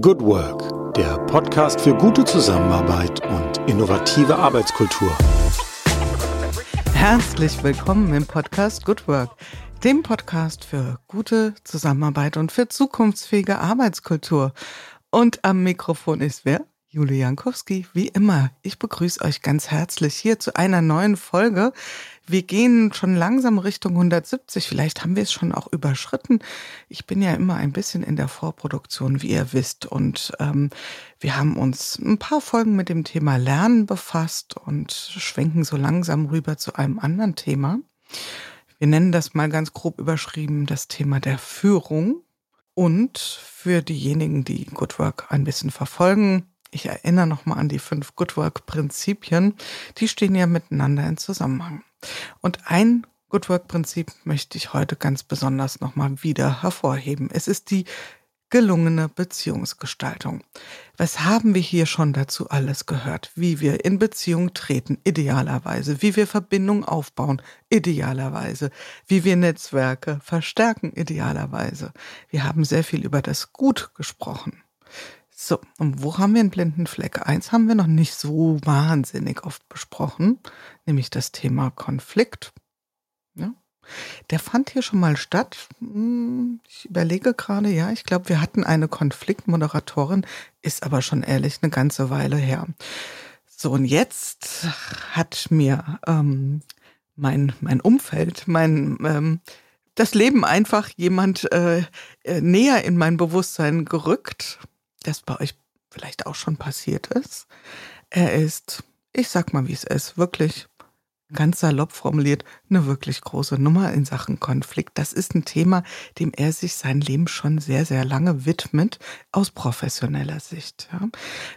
Good Work, der Podcast für gute Zusammenarbeit und innovative Arbeitskultur. Herzlich willkommen im Podcast Good Work, dem Podcast für gute Zusammenarbeit und für zukunftsfähige Arbeitskultur. Und am Mikrofon ist wer? Julie Jankowski, wie immer. Ich begrüße euch ganz herzlich hier zu einer neuen Folge. Wir gehen schon langsam Richtung 170. Vielleicht haben wir es schon auch überschritten. Ich bin ja immer ein bisschen in der Vorproduktion, wie ihr wisst. Und ähm, wir haben uns ein paar Folgen mit dem Thema Lernen befasst und schwenken so langsam rüber zu einem anderen Thema. Wir nennen das mal ganz grob überschrieben das Thema der Führung. Und für diejenigen, die Good Work ein bisschen verfolgen, ich erinnere nochmal an die fünf Good Work-Prinzipien. Die stehen ja miteinander in Zusammenhang. Und ein Good Work-Prinzip möchte ich heute ganz besonders nochmal wieder hervorheben. Es ist die gelungene Beziehungsgestaltung. Was haben wir hier schon dazu alles gehört? Wie wir in Beziehung treten, idealerweise. Wie wir Verbindungen aufbauen, idealerweise. Wie wir Netzwerke verstärken, idealerweise. Wir haben sehr viel über das Gut gesprochen. So, und wo haben wir einen blinden Fleck? Eins haben wir noch nicht so wahnsinnig oft besprochen, nämlich das Thema Konflikt. Ja. Der fand hier schon mal statt. Hm, ich überlege gerade, ja, ich glaube, wir hatten eine Konfliktmoderatorin, ist aber schon ehrlich eine ganze Weile her. So, und jetzt hat mir ähm, mein, mein Umfeld, mein ähm, das Leben einfach jemand äh, äh näher in mein Bewusstsein gerückt das bei euch vielleicht auch schon passiert ist. Er ist, ich sag mal, wie es ist, wirklich ganz salopp formuliert, eine wirklich große Nummer in Sachen Konflikt. Das ist ein Thema, dem er sich sein Leben schon sehr, sehr lange widmet, aus professioneller Sicht. Ja.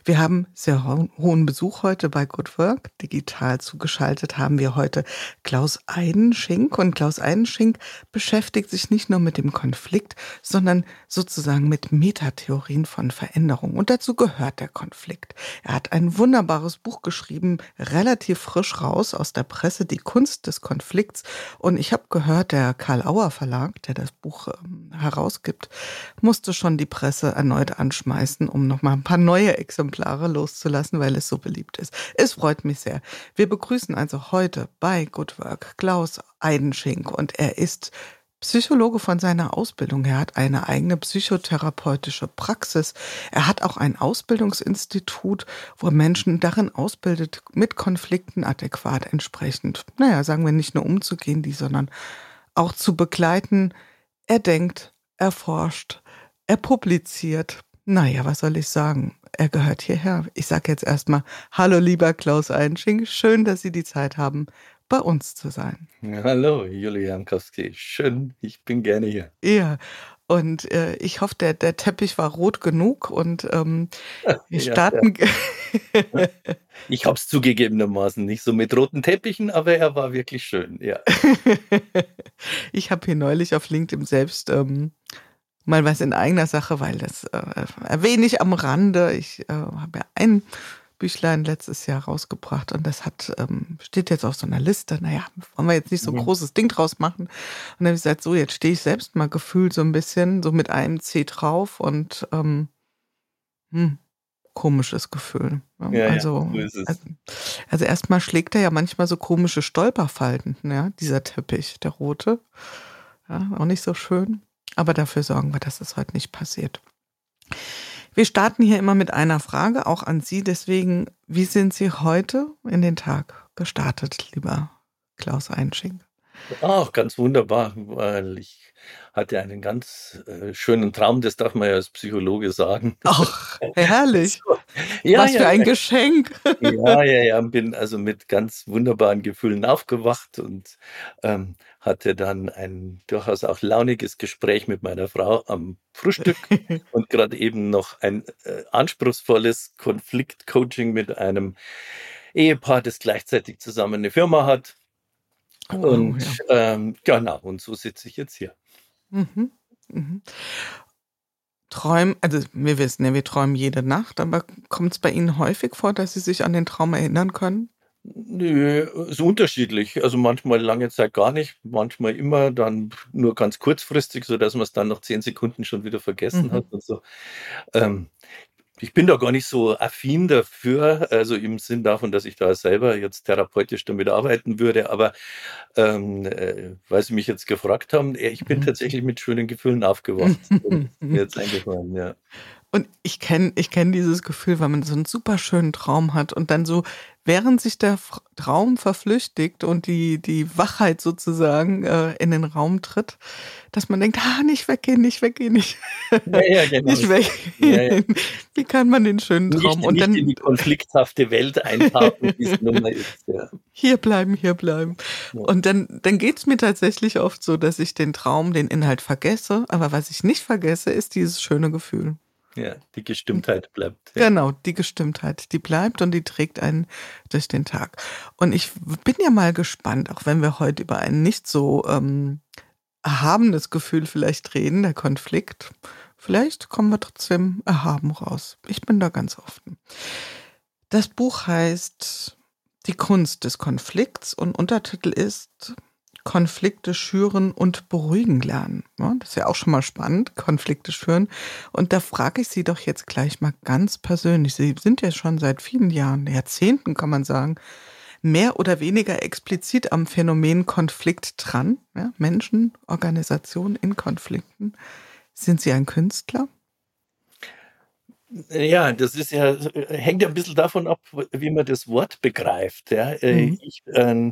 Wir haben sehr ho hohen Besuch heute bei Good Work. Digital zugeschaltet haben wir heute Klaus Eidenschink. Und Klaus Eidenschink beschäftigt sich nicht nur mit dem Konflikt, sondern sozusagen mit Metatheorien von Veränderung. Und dazu gehört der Konflikt. Er hat ein wunderbares Buch geschrieben, relativ frisch raus aus der Presse Die Kunst des Konflikts. Und ich habe gehört, der Karl Auer Verlag, der das Buch ähm, herausgibt, musste schon die Presse erneut anschmeißen, um nochmal ein paar neue Exemplare loszulassen, weil es so beliebt ist. Es freut mich sehr. Wir begrüßen also heute bei Good Work Klaus Eidenschink und er ist Psychologe von seiner Ausbildung. Er hat eine eigene psychotherapeutische Praxis. Er hat auch ein Ausbildungsinstitut, wo er Menschen darin ausbildet, mit Konflikten adäquat entsprechend, naja, sagen wir nicht nur umzugehen, die, sondern auch zu begleiten. Er denkt, er forscht, er publiziert. Naja, was soll ich sagen? Er gehört hierher. Ich sage jetzt erstmal Hallo, lieber Klaus Einsching. Schön, dass Sie die Zeit haben, bei uns zu sein. Hallo, Julian Kowski. Schön, ich bin gerne hier. Ja, und äh, ich hoffe, der, der Teppich war rot genug und ähm, wir starten. Ja, ja. ich habe es zugegebenermaßen nicht so mit roten Teppichen, aber er war wirklich schön, ja. ich habe hier neulich auf LinkedIn selbst ähm, mal was in eigener Sache, weil das äh, erwähne ich am Rande. Ich äh, habe ja ein Büchlein letztes Jahr rausgebracht und das hat, ähm, steht jetzt auf so einer Liste. Naja, wollen wir jetzt nicht so ein mhm. großes Ding draus machen. Und dann habe ich gesagt, so, jetzt stehe ich selbst mal gefühlt so ein bisschen, so mit einem C drauf und ähm, hm, komisches Gefühl. Ja, also, ja, so also, also erstmal schlägt er ja manchmal so komische Stolperfalten, ja, dieser Teppich, der rote. Ja, auch nicht so schön. Aber dafür sorgen wir, dass das heute nicht passiert. Wir starten hier immer mit einer Frage, auch an Sie. Deswegen, wie sind Sie heute in den Tag gestartet, lieber Klaus Einschink? Ach, ganz wunderbar, weil ich hatte einen ganz äh, schönen Traum, das darf man ja als Psychologe sagen. Ach, herrlich. so, ja, Was für ein Geschenk. ja, ja, ja, bin also mit ganz wunderbaren Gefühlen aufgewacht und ähm, hatte dann ein durchaus auch launiges Gespräch mit meiner Frau am Frühstück und gerade eben noch ein äh, anspruchsvolles Konfliktcoaching mit einem Ehepaar, das gleichzeitig zusammen eine Firma hat. Oh, und ja. ähm, genau, und so sitze ich jetzt hier. Mhm, mhm. Träumen, also wir wissen ja, wir träumen jede Nacht, aber kommt es bei Ihnen häufig vor, dass Sie sich an den Traum erinnern können? Nö, ist unterschiedlich. Also manchmal lange Zeit gar nicht, manchmal immer, dann nur ganz kurzfristig, sodass man es dann nach zehn Sekunden schon wieder vergessen mhm. hat und so. Ähm, ich bin da gar nicht so affin dafür, also im Sinn davon, dass ich da selber jetzt therapeutisch damit arbeiten würde, aber ähm, äh, weil Sie mich jetzt gefragt haben, ich bin mhm. tatsächlich mit schönen Gefühlen aufgewacht. mir jetzt eingefallen, ja. Und ich kenne ich kenn dieses Gefühl, weil man so einen super schönen Traum hat und dann so, während sich der Traum verflüchtigt und die, die Wachheit sozusagen äh, in den Raum tritt, dass man denkt, ah, nicht weggehen, nicht weggehen, nicht, ja, ja, genau. nicht weggehen. Ja, Wie kann man den schönen Traum nicht, und nicht dann in die konflikthafte Welt eintauchen, wie es nun mal ist. Hier bleiben, hier bleiben. Und dann, dann geht's mir tatsächlich oft so, dass ich den Traum, den Inhalt vergesse, aber was ich nicht vergesse, ist dieses schöne Gefühl. Ja, die Gestimmtheit bleibt. Ja. Genau, die Gestimmtheit, die bleibt und die trägt einen durch den Tag. Und ich bin ja mal gespannt, auch wenn wir heute über ein nicht so ähm, erhabenes Gefühl vielleicht reden, der Konflikt. Vielleicht kommen wir trotzdem erhaben raus. Ich bin da ganz offen. Das Buch heißt Die Kunst des Konflikts und Untertitel ist Konflikte schüren und beruhigen lernen. Das ist ja auch schon mal spannend, Konflikte schüren. Und da frage ich Sie doch jetzt gleich mal ganz persönlich. Sie sind ja schon seit vielen Jahren, Jahrzehnten kann man sagen, mehr oder weniger explizit am Phänomen Konflikt dran. Ja, Menschen, Organisationen in Konflikten. Sind Sie ein Künstler? Ja, das ist ja, hängt ja ein bisschen davon ab, wie man das Wort begreift. Ja. Äh, mhm. Ich, äh,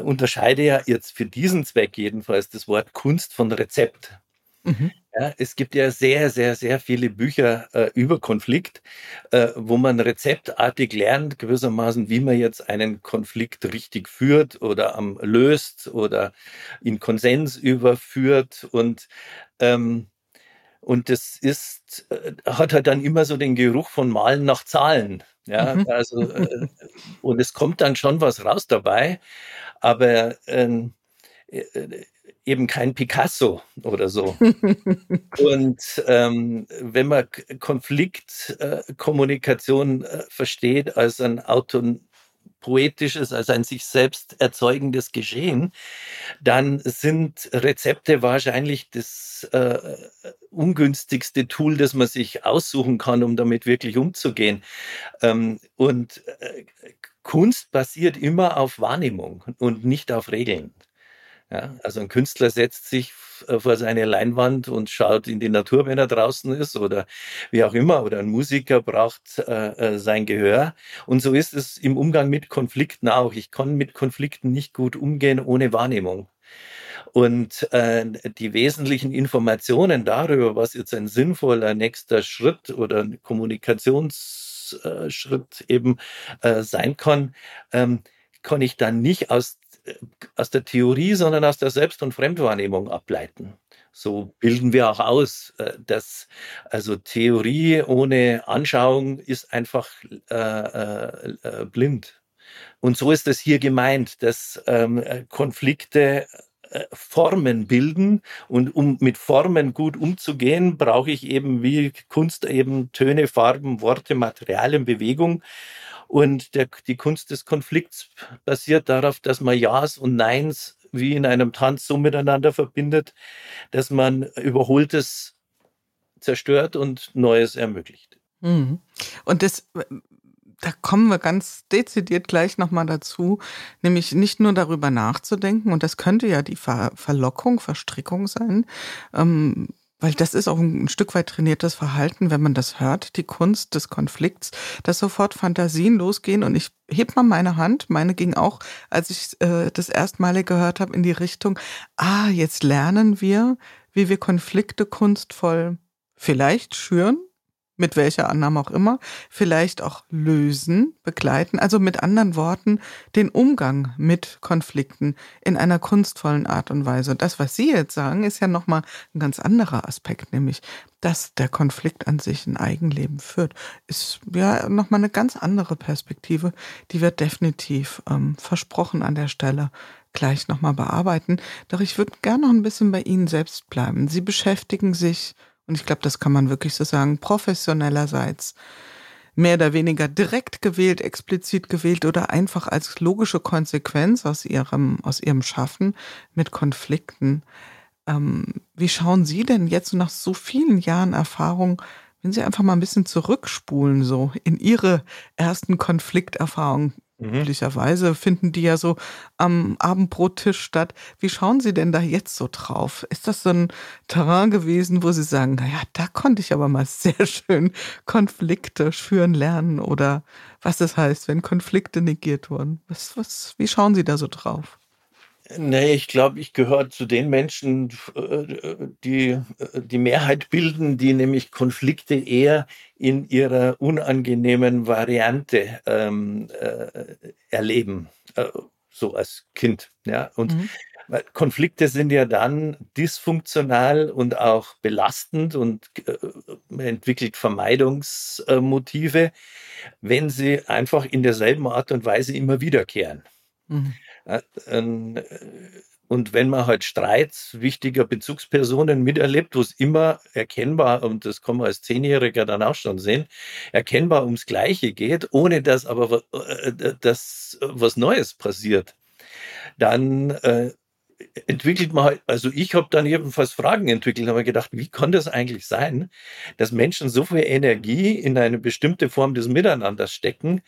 unterscheide ja jetzt für diesen Zweck jedenfalls das Wort Kunst von Rezept. Mhm. Ja, es gibt ja sehr, sehr, sehr viele Bücher äh, über Konflikt, äh, wo man rezeptartig lernt, gewissermaßen, wie man jetzt einen Konflikt richtig führt oder am löst oder in Konsens überführt und ähm, und das ist, äh, hat halt dann immer so den Geruch von Malen nach Zahlen. Ja, mhm. also, äh, und es kommt dann schon was raus dabei aber ähm, äh, eben kein Picasso oder so. und ähm, wenn man Konfliktkommunikation äh, äh, versteht als ein Auton poetisches, als ein sich selbst erzeugendes Geschehen, dann sind Rezepte wahrscheinlich das äh, ungünstigste Tool, das man sich aussuchen kann, um damit wirklich umzugehen. Ähm, und äh, Kunst basiert immer auf Wahrnehmung und nicht auf Regeln. Ja, also ein Künstler setzt sich äh, vor seine Leinwand und schaut in die Natur, wenn er draußen ist oder wie auch immer. Oder ein Musiker braucht äh, äh, sein Gehör. Und so ist es im Umgang mit Konflikten auch. Ich kann mit Konflikten nicht gut umgehen ohne Wahrnehmung. Und äh, die wesentlichen Informationen darüber, was jetzt ein sinnvoller nächster Schritt oder Kommunikations Schritt eben äh, sein kann, ähm, kann ich dann nicht aus, äh, aus der Theorie, sondern aus der Selbst- und Fremdwahrnehmung ableiten. So bilden wir auch aus, äh, dass also Theorie ohne Anschauung ist einfach äh, äh, äh blind. Und so ist es hier gemeint, dass ähm, Konflikte äh, Formen bilden. Und um mit Formen gut umzugehen, brauche ich eben wie Kunst eben Töne, Farben, Worte, Materialien, Bewegung. Und der, die Kunst des Konflikts basiert darauf, dass man Ja's und Neins wie in einem Tanz so miteinander verbindet, dass man Überholtes zerstört und Neues ermöglicht. Mhm. Und das da kommen wir ganz dezidiert gleich nochmal dazu, nämlich nicht nur darüber nachzudenken, und das könnte ja die Ver Verlockung, Verstrickung sein, ähm, weil das ist auch ein Stück weit trainiertes Verhalten, wenn man das hört, die Kunst des Konflikts, dass sofort Fantasien losgehen. Und ich heb mal meine Hand, meine ging auch, als ich äh, das erstmalige gehört habe, in die Richtung, ah, jetzt lernen wir, wie wir Konflikte kunstvoll vielleicht schüren, mit welcher Annahme auch immer, vielleicht auch lösen, begleiten, also mit anderen Worten den Umgang mit Konflikten in einer kunstvollen Art und Weise. Das, was Sie jetzt sagen, ist ja nochmal ein ganz anderer Aspekt, nämlich, dass der Konflikt an sich ein Eigenleben führt, ist ja nochmal eine ganz andere Perspektive, die wird definitiv ähm, versprochen an der Stelle gleich nochmal bearbeiten. Doch ich würde gerne noch ein bisschen bei Ihnen selbst bleiben. Sie beschäftigen sich und ich glaube, das kann man wirklich so sagen, professionellerseits mehr oder weniger direkt gewählt, explizit gewählt oder einfach als logische Konsequenz aus ihrem, aus ihrem Schaffen mit Konflikten. Ähm, wie schauen Sie denn jetzt nach so vielen Jahren Erfahrung, wenn Sie einfach mal ein bisschen zurückspulen, so in Ihre ersten Konflikterfahrungen, Mhm. Üblicherweise finden die ja so am Abendbrottisch statt. Wie schauen Sie denn da jetzt so drauf? Ist das so ein Terrain gewesen, wo Sie sagen, naja, da konnte ich aber mal sehr schön Konflikte führen lernen oder was das heißt, wenn Konflikte negiert wurden? Was, was, wie schauen Sie da so drauf? Nee, ich glaube, ich gehöre zu den Menschen, die die Mehrheit bilden, die nämlich Konflikte eher in ihrer unangenehmen Variante ähm, äh, erleben, äh, so als Kind. Ja? Und mhm. Konflikte sind ja dann dysfunktional und auch belastend und äh, man entwickelt Vermeidungsmotive, wenn sie einfach in derselben Art und Weise immer wiederkehren. Mhm. Äh, äh, und wenn man halt Streit wichtiger Bezugspersonen miterlebt, wo es immer erkennbar, und das kann man als Zehnjähriger dann auch schon sehen, erkennbar ums Gleiche geht, ohne dass aber äh, dass was Neues passiert, dann entwickelt man halt, also ich habe dann jedenfalls Fragen entwickelt, habe gedacht, wie kann das eigentlich sein, dass Menschen so viel Energie in eine bestimmte Form des Miteinanders stecken,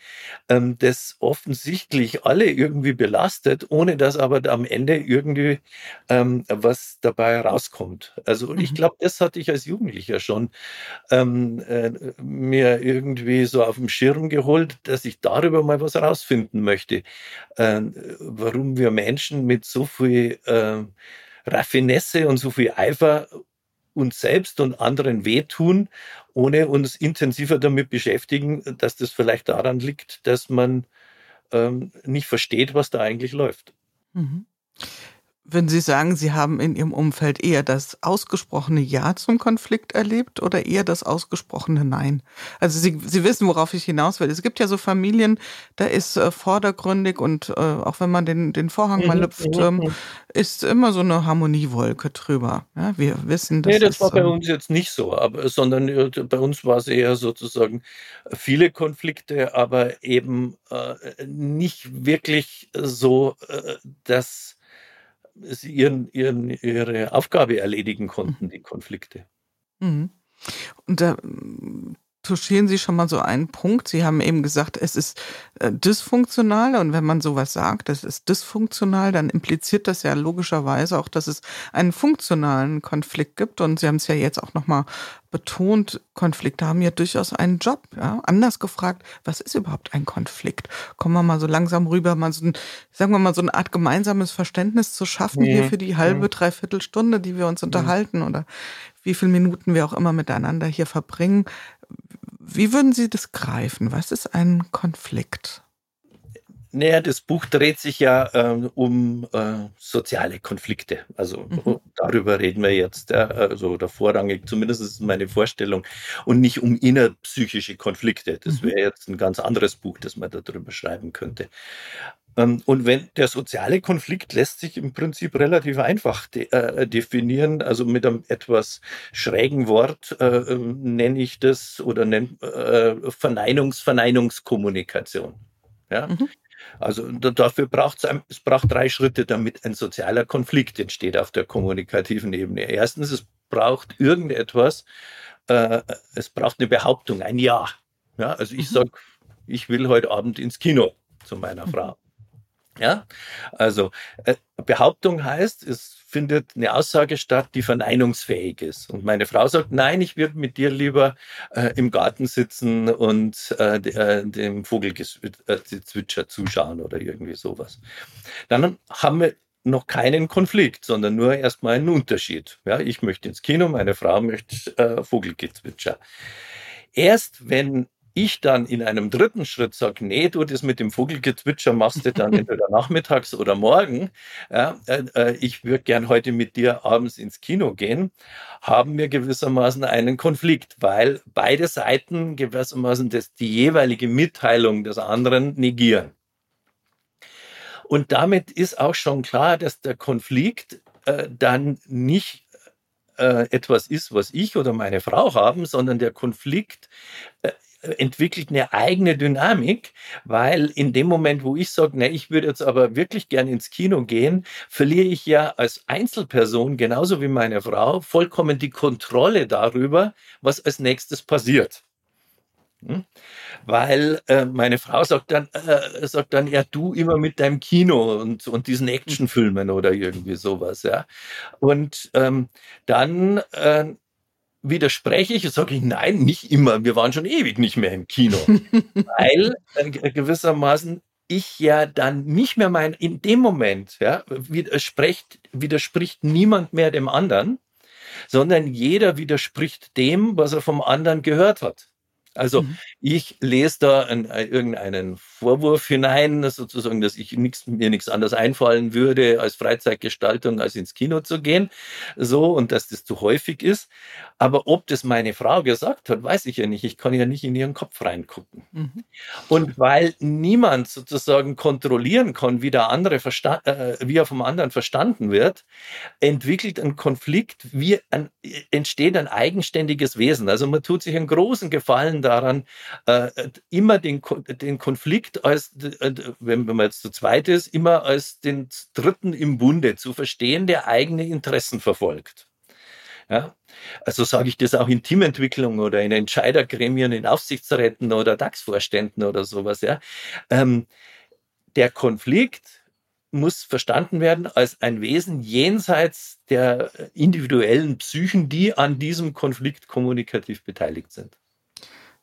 ähm, das offensichtlich alle irgendwie belastet, ohne dass aber am Ende irgendwie ähm, was dabei rauskommt. Also mhm. ich glaube, das hatte ich als Jugendlicher schon ähm, äh, mir irgendwie so auf dem Schirm geholt, dass ich darüber mal was rausfinden möchte, äh, warum wir Menschen mit so viel äh, Raffinesse und so viel Eifer uns selbst und anderen wehtun, ohne uns intensiver damit beschäftigen, dass das vielleicht daran liegt, dass man ähm, nicht versteht, was da eigentlich läuft. Mhm. Wenn Sie sagen, Sie haben in Ihrem Umfeld eher das ausgesprochene Ja zum Konflikt erlebt oder eher das ausgesprochene Nein? Also Sie, Sie wissen, worauf ich hinaus will. Es gibt ja so Familien, da ist äh, vordergründig und äh, auch wenn man den, den Vorhang mhm, mal lüpft, mhm, ähm, mhm. ist immer so eine Harmoniewolke drüber. Ja, wir wissen, das Nee, das war bei ähm, uns jetzt nicht so, aber, sondern äh, bei uns war es eher sozusagen viele Konflikte, aber eben äh, nicht wirklich so, äh, dass sie ihren, ihren, ihre Aufgabe erledigen konnten, mhm. die Konflikte. Mhm. Und da touchieren Sie schon mal so einen Punkt. Sie haben eben gesagt, es ist äh, dysfunktional und wenn man sowas sagt, es ist dysfunktional, dann impliziert das ja logischerweise auch, dass es einen funktionalen Konflikt gibt und Sie haben es ja jetzt auch nochmal betont, Konflikte haben ja durchaus einen Job. Ja? Anders gefragt, was ist überhaupt ein Konflikt? Kommen wir mal so langsam rüber, mal so ein, sagen wir mal, so eine Art gemeinsames Verständnis zu schaffen mhm. hier für die halbe, mhm. dreiviertel Stunde, die wir uns mhm. unterhalten oder wie viele Minuten wir auch immer miteinander hier verbringen. Wie würden Sie das greifen? Was ist ein Konflikt? Naja, das Buch dreht sich ja äh, um äh, soziale Konflikte. Also mhm. darüber reden wir jetzt. Ja, also der vorrangig, zumindest ist meine Vorstellung, und nicht um innerpsychische Konflikte. Das mhm. wäre jetzt ein ganz anderes Buch, das man darüber schreiben könnte. Ähm, und wenn der soziale Konflikt lässt sich im Prinzip relativ einfach de äh, definieren, also mit einem etwas schrägen Wort äh, ähm, nenne ich das oder nenne äh, Verneinungs Verneinungskommunikation. Ja? Mhm. Also dafür braucht es, es braucht drei Schritte, damit ein sozialer Konflikt entsteht auf der kommunikativen Ebene. Erstens, es braucht irgendetwas, äh, es braucht eine Behauptung, ein Ja. ja also ich mhm. sage, ich will heute Abend ins Kino zu meiner mhm. Frau. Ja, also äh, Behauptung heißt, es findet eine Aussage statt, die verneinungsfähig ist. Und meine Frau sagt, nein, ich würde mit dir lieber äh, im Garten sitzen und äh, äh dem Vogelgezwitscher äh, zuschauen oder irgendwie sowas. Dann haben wir noch keinen Konflikt, sondern nur erstmal einen Unterschied. Ja, ich möchte ins Kino, meine Frau möchte äh, Vogelgezwitscher. Erst wenn ich dann in einem dritten Schritt sage, nee, du, das mit dem Vogelgezwitscher machst du dann entweder nachmittags oder morgen, äh, äh, ich würde gern heute mit dir abends ins Kino gehen, haben wir gewissermaßen einen Konflikt, weil beide Seiten gewissermaßen das, die jeweilige Mitteilung des anderen negieren. Und damit ist auch schon klar, dass der Konflikt äh, dann nicht äh, etwas ist, was ich oder meine Frau haben, sondern der Konflikt äh, entwickelt eine eigene Dynamik, weil in dem Moment, wo ich sage, ne, ich würde jetzt aber wirklich gern ins Kino gehen, verliere ich ja als Einzelperson genauso wie meine Frau vollkommen die Kontrolle darüber, was als nächstes passiert. Hm? Weil äh, meine Frau sagt dann, äh, sagt dann, ja, du immer mit deinem Kino und, und diesen Actionfilmen oder irgendwie sowas, ja. Und ähm, dann äh, widerspreche ich und sage ich, nein, nicht immer. Wir waren schon ewig nicht mehr im Kino. weil äh, gewissermaßen ich ja dann nicht mehr mein, in dem Moment, ja, widerspricht, widerspricht niemand mehr dem anderen, sondern jeder widerspricht dem, was er vom anderen gehört hat. Also mhm. ich lese da ein, äh, irgendeinen Vorwurf hinein, sozusagen, dass ich nix, mir nichts anderes einfallen würde als Freizeitgestaltung, als ins Kino zu gehen. So, und dass das zu häufig ist. Aber ob das meine Frau gesagt hat, weiß ich ja nicht. Ich kann ja nicht in ihren Kopf reingucken. Mhm. Und weil niemand sozusagen kontrollieren kann, wie der andere äh, wie er vom anderen verstanden wird, entwickelt ein Konflikt, wie ein, entsteht ein eigenständiges Wesen. Also man tut sich einen großen Gefallen daran, äh, immer den, den Konflikt als, äh, wenn, man jetzt zu zweit ist, immer als den Dritten im Bunde zu verstehen, der eigene Interessen verfolgt. Ja? Also sage ich das auch in Teamentwicklung oder in Entscheidergremien, in Aufsichtsräten oder DAX-Vorständen oder sowas. Ja? Ähm, der Konflikt muss verstanden werden als ein Wesen jenseits der individuellen Psychen, die an diesem Konflikt kommunikativ beteiligt sind.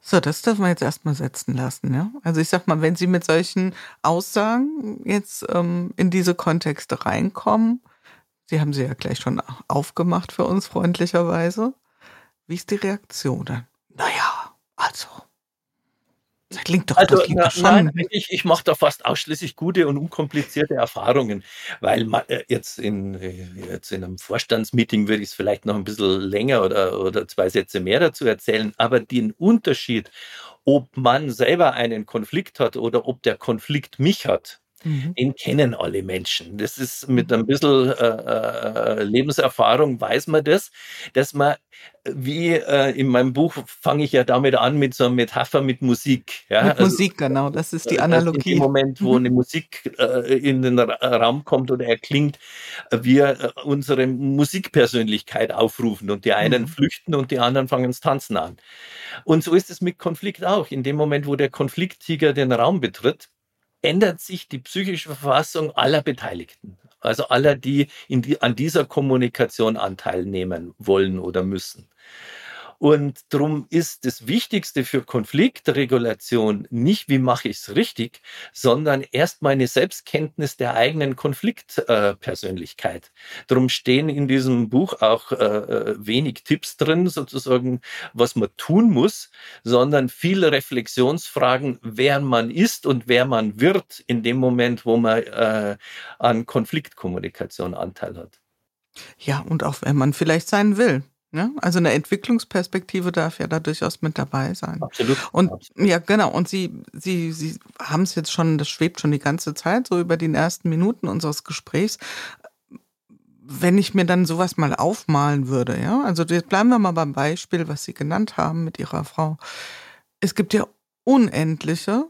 So, das dürfen wir jetzt erstmal setzen lassen. Ja? Also ich sag mal, wenn Sie mit solchen Aussagen jetzt ähm, in diese Kontexte reinkommen, Sie haben sie ja gleich schon aufgemacht für uns freundlicherweise. Wie ist die Reaktion dann? Naja, also das klingt doch, also, das klingt na, schon. Nein, ich, ich mache da fast ausschließlich gute und unkomplizierte Erfahrungen, weil man, äh, jetzt, in, äh, jetzt in einem Vorstandsmeeting würde ich es vielleicht noch ein bisschen länger oder, oder zwei Sätze mehr dazu erzählen, aber den Unterschied, ob man selber einen Konflikt hat oder ob der Konflikt mich hat, Mhm. Den kennen alle Menschen. Das ist mit ein bisschen äh, äh, Lebenserfahrung weiß man das, dass man wie äh, in meinem Buch fange ich ja damit an mit so einer Metapher mit Musik. Ja? Mit also, Musik, genau, das ist die Analogie. In dem Moment, wo mhm. eine Musik äh, in den Raum kommt oder erklingt, wir äh, unsere Musikpersönlichkeit aufrufen und die einen mhm. flüchten und die anderen fangen das Tanzen an. Und so ist es mit Konflikt auch. In dem Moment, wo der Konflikttiger den Raum betritt, ändert sich die psychische Verfassung aller Beteiligten. Also aller, die, die an dieser Kommunikation Anteil nehmen wollen oder müssen. Und darum ist das Wichtigste für Konfliktregulation nicht, wie mache ich es richtig, sondern erstmal eine Selbstkenntnis der eigenen Konfliktpersönlichkeit. Äh, darum stehen in diesem Buch auch äh, äh, wenig Tipps drin, sozusagen, was man tun muss, sondern viele Reflexionsfragen, wer man ist und wer man wird in dem Moment, wo man äh, an Konfliktkommunikation Anteil hat. Ja, und auch wenn man vielleicht sein will. Ja, also eine Entwicklungsperspektive darf ja da durchaus mit dabei sein. Absolut. Und absolut. ja, genau. Und Sie, Sie, Sie haben es jetzt schon, das schwebt schon die ganze Zeit so über die ersten Minuten unseres Gesprächs. Wenn ich mir dann sowas mal aufmalen würde, ja, also jetzt bleiben wir mal beim Beispiel, was Sie genannt haben mit Ihrer Frau. Es gibt ja unendliche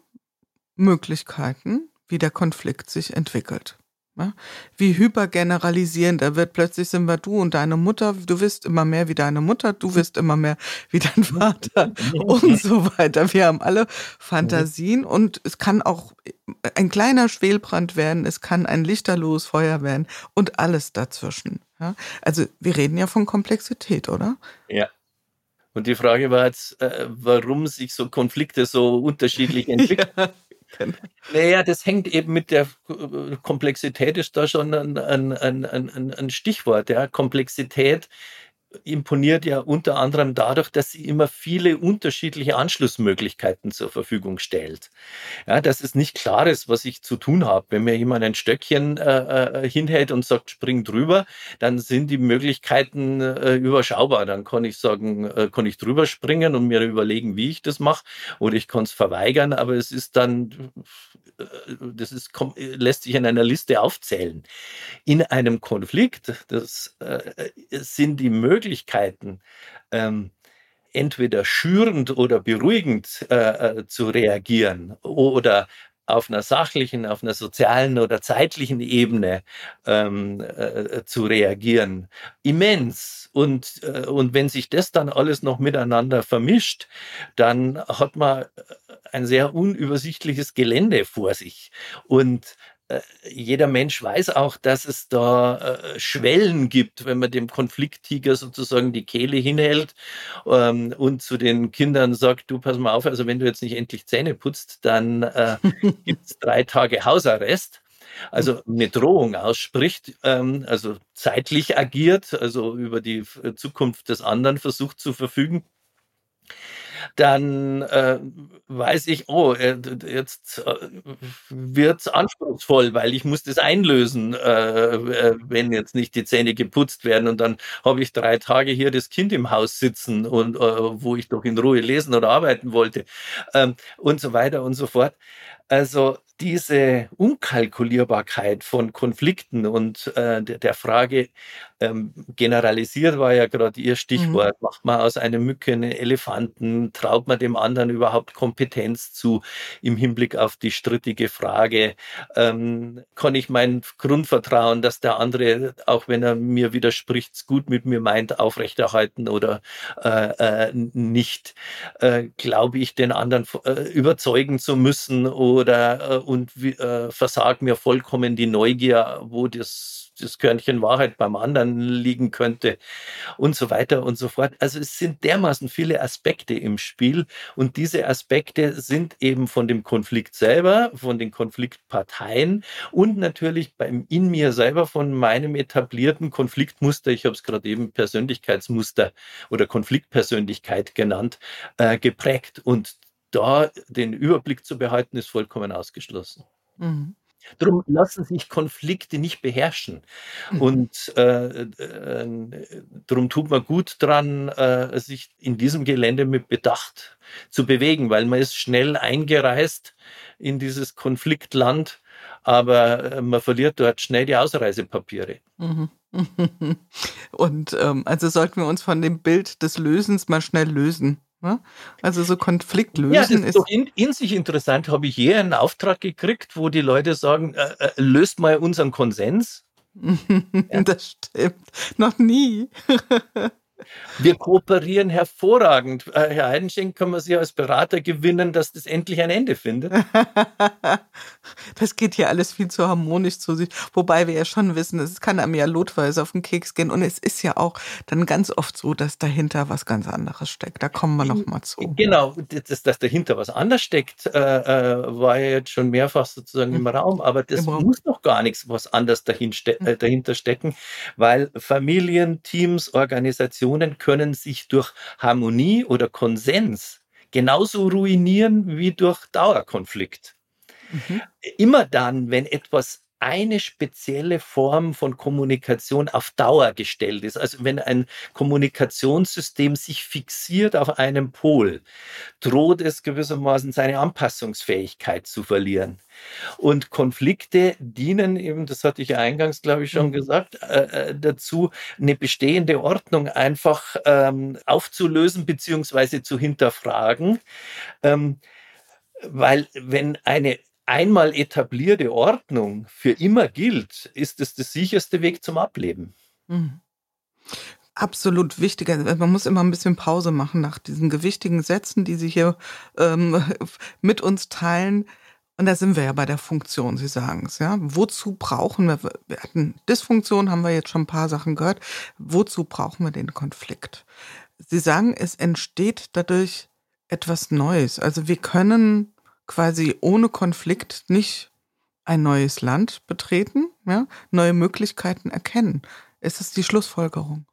Möglichkeiten, wie der Konflikt sich entwickelt. Ja? Wie hypergeneralisieren, da wird plötzlich sind wir du und deine Mutter, du wirst immer mehr wie deine Mutter, du wirst immer mehr wie dein Vater und so weiter. Wir haben alle Fantasien und es kann auch ein kleiner Schwelbrand werden, es kann ein lichterloses Feuer werden und alles dazwischen. Also wir reden ja von Komplexität, oder? Ja. Und die Frage war jetzt, äh, warum sich so Konflikte so unterschiedlich entwickeln. ja. Naja, das hängt eben mit der Komplexität, ist da schon ein, ein, ein, ein, ein Stichwort. Ja. Komplexität imponiert ja unter anderem dadurch, dass sie immer viele unterschiedliche Anschlussmöglichkeiten zur Verfügung stellt. Ja, dass es nicht klar ist, was ich zu tun habe. Wenn mir jemand ein Stöckchen äh, äh, hinhält und sagt, spring drüber, dann sind die Möglichkeiten äh, überschaubar. Dann kann ich sagen, äh, kann ich drüber springen und mir überlegen, wie ich das mache, oder ich kann es verweigern, aber es ist dann, das ist, lässt sich in einer Liste aufzählen. In einem Konflikt, das äh, sind die Möglichkeiten, ähm, entweder schürend oder beruhigend äh, äh zu reagieren oder auf einer sachlichen, auf einer sozialen oder zeitlichen Ebene ähm, äh, zu reagieren. Immens. Und, äh, und wenn sich das dann alles noch miteinander vermischt, dann hat man äh, ein sehr unübersichtliches Gelände vor sich. Und äh, jeder Mensch weiß auch, dass es da äh, Schwellen gibt, wenn man dem Konflikttiger sozusagen die Kehle hinhält ähm, und zu den Kindern sagt, du pass mal auf, also wenn du jetzt nicht endlich Zähne putzt, dann äh, gibt es drei Tage Hausarrest. Also eine Drohung ausspricht, ähm, also zeitlich agiert, also über die Zukunft des anderen versucht zu verfügen dann äh, weiß ich, oh, äh, jetzt äh, wird's anspruchsvoll, weil ich muss das einlösen, äh, äh, wenn jetzt nicht die Zähne geputzt werden und dann habe ich drei Tage hier das Kind im Haus sitzen und äh, wo ich doch in Ruhe lesen oder arbeiten wollte ähm, und so weiter und so fort. Also diese Unkalkulierbarkeit von Konflikten und äh, der, der, Frage, ähm, generalisiert war ja gerade Ihr mhm. Stichwort, mhm. macht man aus einem Mücke einen Elefanten, traut man dem anderen überhaupt Kompetenz zu im Hinblick auf die strittige Frage, ähm, kann ich mein Grundvertrauen, dass der andere, auch wenn er mir widerspricht, gut mit mir meint, aufrechterhalten oder äh, äh, nicht, äh, glaube ich, den anderen äh, überzeugen zu müssen oder äh, und äh, versagt mir vollkommen die Neugier, wo das das Körnchen Wahrheit beim anderen liegen könnte und so weiter und so fort. Also es sind dermaßen viele Aspekte im Spiel und diese Aspekte sind eben von dem Konflikt selber, von den Konfliktparteien und natürlich beim in mir selber von meinem etablierten Konfliktmuster, ich habe es gerade eben Persönlichkeitsmuster oder Konfliktpersönlichkeit genannt, äh, geprägt und da den Überblick zu behalten, ist vollkommen ausgeschlossen. Mhm. Darum lassen sich Konflikte nicht beherrschen. Mhm. Und äh, äh, darum tut man gut dran, äh, sich in diesem Gelände mit Bedacht zu bewegen, weil man ist schnell eingereist in dieses Konfliktland, aber äh, man verliert dort schnell die Ausreisepapiere. Mhm. Und ähm, also sollten wir uns von dem Bild des Lösens mal schnell lösen. Ne? Also so Konflikt lösen ja, ist, ist doch in, in, sich interessant. Habe ich je einen Auftrag gekriegt, wo die Leute sagen, äh, äh, löst mal unseren Konsens? Das stimmt. Noch nie. Wir kooperieren hervorragend. Äh, Herr Heidenschenk, kann man Sie als Berater gewinnen, dass das endlich ein Ende findet? das geht hier alles viel zu harmonisch zu sich. Wobei wir ja schon wissen, es kann einem ja lotweise auf den Keks gehen. Und es ist ja auch dann ganz oft so, dass dahinter was ganz anderes steckt. Da kommen wir noch mal zu. Genau, dass, dass dahinter was anderes steckt, äh, äh, war ja jetzt schon mehrfach sozusagen im Raum. Aber das muss noch gar nichts was anderes ste äh, dahinter stecken, weil Familien, Teams, Organisationen Organisationen können sich durch Harmonie oder Konsens genauso ruinieren wie durch Dauerkonflikt. Mhm. Immer dann, wenn etwas eine spezielle Form von Kommunikation auf Dauer gestellt ist. Also wenn ein Kommunikationssystem sich fixiert auf einem Pol, droht es gewissermaßen seine Anpassungsfähigkeit zu verlieren. Und Konflikte dienen eben, das hatte ich ja eingangs, glaube ich, schon mhm. gesagt, äh, äh, dazu, eine bestehende Ordnung einfach ähm, aufzulösen beziehungsweise zu hinterfragen. Ähm, weil wenn eine einmal etablierte Ordnung für immer gilt, ist es der sicherste Weg zum Ableben. Mhm. Absolut wichtig. Also, man muss immer ein bisschen Pause machen nach diesen gewichtigen Sätzen, die Sie hier ähm, mit uns teilen. Und da sind wir ja bei der Funktion, Sie sagen es, ja. Wozu brauchen wir, wir hatten Dysfunktion, haben wir jetzt schon ein paar Sachen gehört. Wozu brauchen wir den Konflikt? Sie sagen, es entsteht dadurch etwas Neues. Also wir können quasi ohne Konflikt nicht ein neues Land betreten, ja, neue Möglichkeiten erkennen. Ist das die Schlussfolgerung?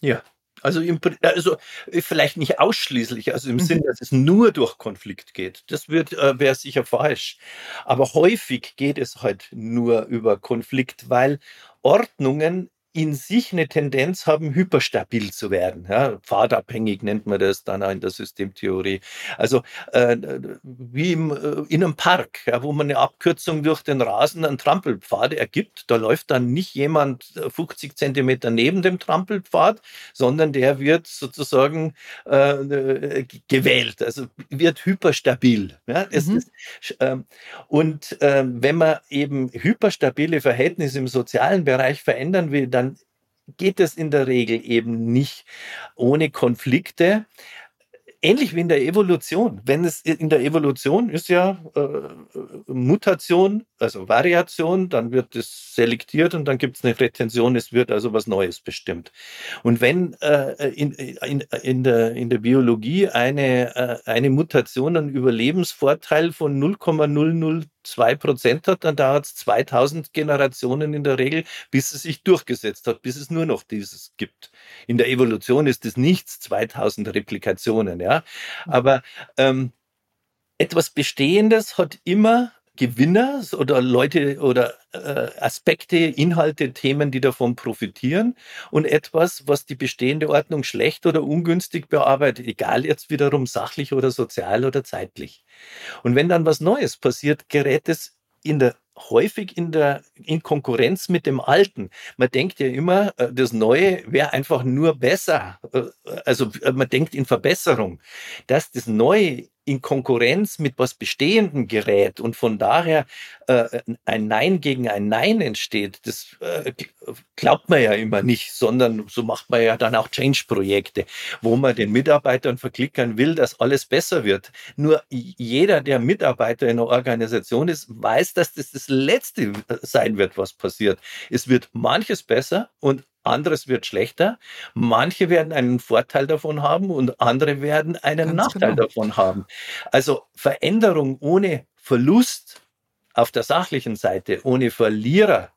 Ja, also, im, also vielleicht nicht ausschließlich, also im mhm. Sinn, dass es nur durch Konflikt geht. Das wird äh, wäre sicher falsch. Aber häufig geht es halt nur über Konflikt, weil Ordnungen in sich eine Tendenz haben, hyperstabil zu werden. Ja, pfadabhängig nennt man das dann auch in der Systemtheorie. Also äh, wie im, äh, in einem Park, ja, wo man eine Abkürzung durch den Rasen an Trampelpfade ergibt. Da läuft dann nicht jemand 50 Zentimeter neben dem Trampelpfad, sondern der wird sozusagen äh, gewählt, also wird hyperstabil. Ja, mhm. ist, äh, und äh, wenn man eben hyperstabile Verhältnisse im sozialen Bereich verändern will, dann geht es in der Regel eben nicht ohne Konflikte ähnlich wie in der Evolution. Wenn es in der Evolution ist ja äh, Mutation, also Variation, dann wird es selektiert und dann gibt es eine Retention, es wird also was Neues bestimmt. Und wenn äh, in, in, in, der, in der Biologie eine, äh, eine Mutation einen Überlebensvorteil von 0,002 Prozent hat, dann dauert es 2000 Generationen in der Regel, bis es sich durchgesetzt hat, bis es nur noch dieses gibt. In der Evolution ist es nichts, 2000 Replikationen, ja. Aber ähm, etwas Bestehendes hat immer Gewinner oder Leute oder äh, Aspekte, Inhalte, Themen, die davon profitieren und etwas, was die bestehende Ordnung schlecht oder ungünstig bearbeitet, egal jetzt wiederum sachlich oder sozial oder zeitlich. Und wenn dann was Neues passiert, gerät es in der häufig in der in Konkurrenz mit dem Alten. Man denkt ja immer, äh, das Neue wäre einfach nur besser. Äh, also äh, man denkt in Verbesserung. Dass das Neue in Konkurrenz mit was Bestehendem gerät und von daher äh, ein Nein gegen ein Nein entsteht, das äh, glaubt man ja immer nicht, sondern so macht man ja dann auch Change-Projekte, wo man den Mitarbeitern verklickern will, dass alles besser wird. Nur jeder, der Mitarbeiter in einer Organisation ist, weiß, dass das das Letzte sein wird, was passiert. Es wird manches besser und anderes wird schlechter. Manche werden einen Vorteil davon haben und andere werden einen Ganz Nachteil genau. davon haben. Also Veränderung ohne Verlust auf der sachlichen Seite, ohne Verlierer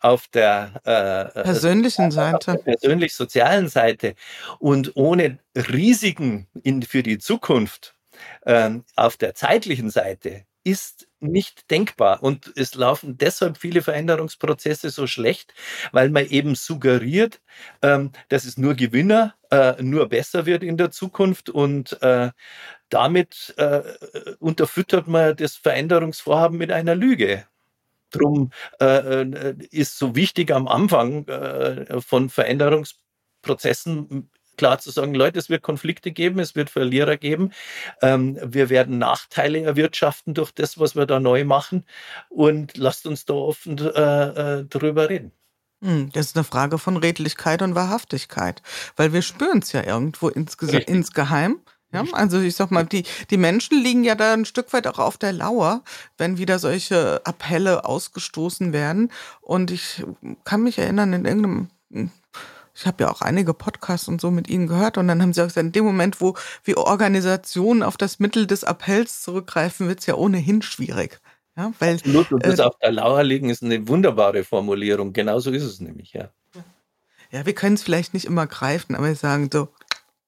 auf der äh, persönlichen Seite, persönlich-sozialen Seite und ohne Risiken in, für die Zukunft äh, auf der zeitlichen Seite ist nicht denkbar. Und es laufen deshalb viele Veränderungsprozesse so schlecht, weil man eben suggeriert, ähm, dass es nur Gewinner, äh, nur besser wird in der Zukunft und äh, damit äh, unterfüttert man das Veränderungsvorhaben mit einer Lüge. Drum ist so wichtig am Anfang von Veränderungsprozessen klar zu sagen, Leute, es wird Konflikte geben, es wird Verlierer geben, ähm, wir werden Nachteile erwirtschaften durch das, was wir da neu machen und lasst uns da offen äh, äh, drüber reden. Hm, das ist eine Frage von Redlichkeit und Wahrhaftigkeit, weil wir spüren es ja irgendwo insgeheim. Ja, also ich sag mal, die, die Menschen liegen ja da ein Stück weit auch auf der Lauer, wenn wieder solche Appelle ausgestoßen werden. Und ich kann mich erinnern, in irgendeinem ich habe ja auch einige Podcasts und so mit ihnen gehört und dann haben sie auch gesagt, in dem Moment, wo wir Organisationen auf das Mittel des Appells zurückgreifen, wird es ja ohnehin schwierig. Ja, weil, Absolut, und das äh, auf der Lauer liegen ist eine wunderbare Formulierung. Genauso ist es nämlich, ja. Ja, wir können es vielleicht nicht immer greifen, aber wir sagen so,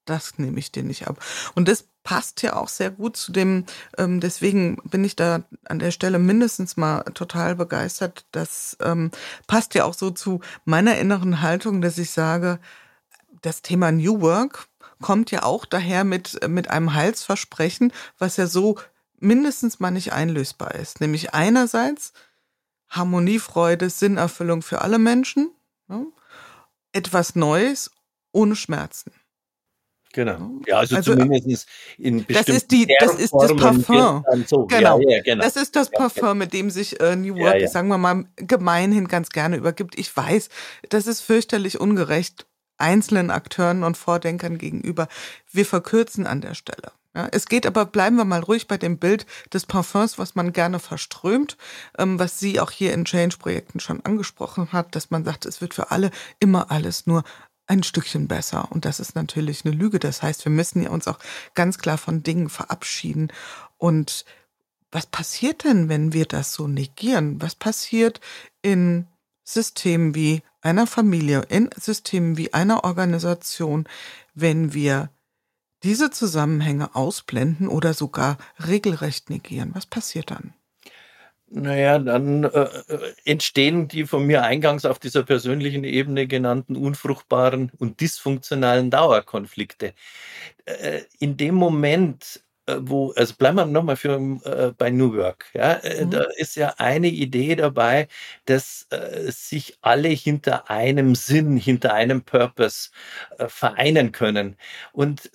das nehme ich dir nicht ab. Und das passt ja auch sehr gut zu dem, ähm, deswegen bin ich da an der Stelle mindestens mal total begeistert. Das ähm, passt ja auch so zu meiner inneren Haltung, dass ich sage, das Thema New Work kommt ja auch daher mit, mit einem Heilsversprechen, was ja so mindestens mal nicht einlösbar ist. Nämlich einerseits Harmonie, Freude, Sinnerfüllung für alle Menschen, ne? etwas Neues ohne Schmerzen. Genau. Ja, also, also zumindest in bestimmten Das ist, die, das, ist das Parfum. So. Genau. Ja, ja, genau. Das ist das Parfum, mit dem sich äh, New Work, sagen wir mal, gemeinhin ganz gerne übergibt. Ich weiß, das ist fürchterlich ungerecht einzelnen Akteuren und Vordenkern gegenüber. Wir verkürzen an der Stelle. Ja, es geht aber, bleiben wir mal ruhig bei dem Bild des Parfums, was man gerne verströmt, ähm, was sie auch hier in Change-Projekten schon angesprochen hat, dass man sagt, es wird für alle immer alles nur ein Stückchen besser. Und das ist natürlich eine Lüge. Das heißt, wir müssen ja uns auch ganz klar von Dingen verabschieden. Und was passiert denn, wenn wir das so negieren? Was passiert in Systemen wie einer Familie, in Systemen wie einer Organisation, wenn wir diese Zusammenhänge ausblenden oder sogar regelrecht negieren? Was passiert dann? Naja, dann äh, äh, entstehen die von mir eingangs auf dieser persönlichen Ebene genannten unfruchtbaren und dysfunktionalen Dauerkonflikte. Äh, in dem Moment, äh, wo, also bleiben wir nochmal für äh, bei New Work. Ja, äh, mhm. da ist ja eine Idee dabei, dass sich alle hinter einem Sinn, hinter einem Purpose vereinen können. Und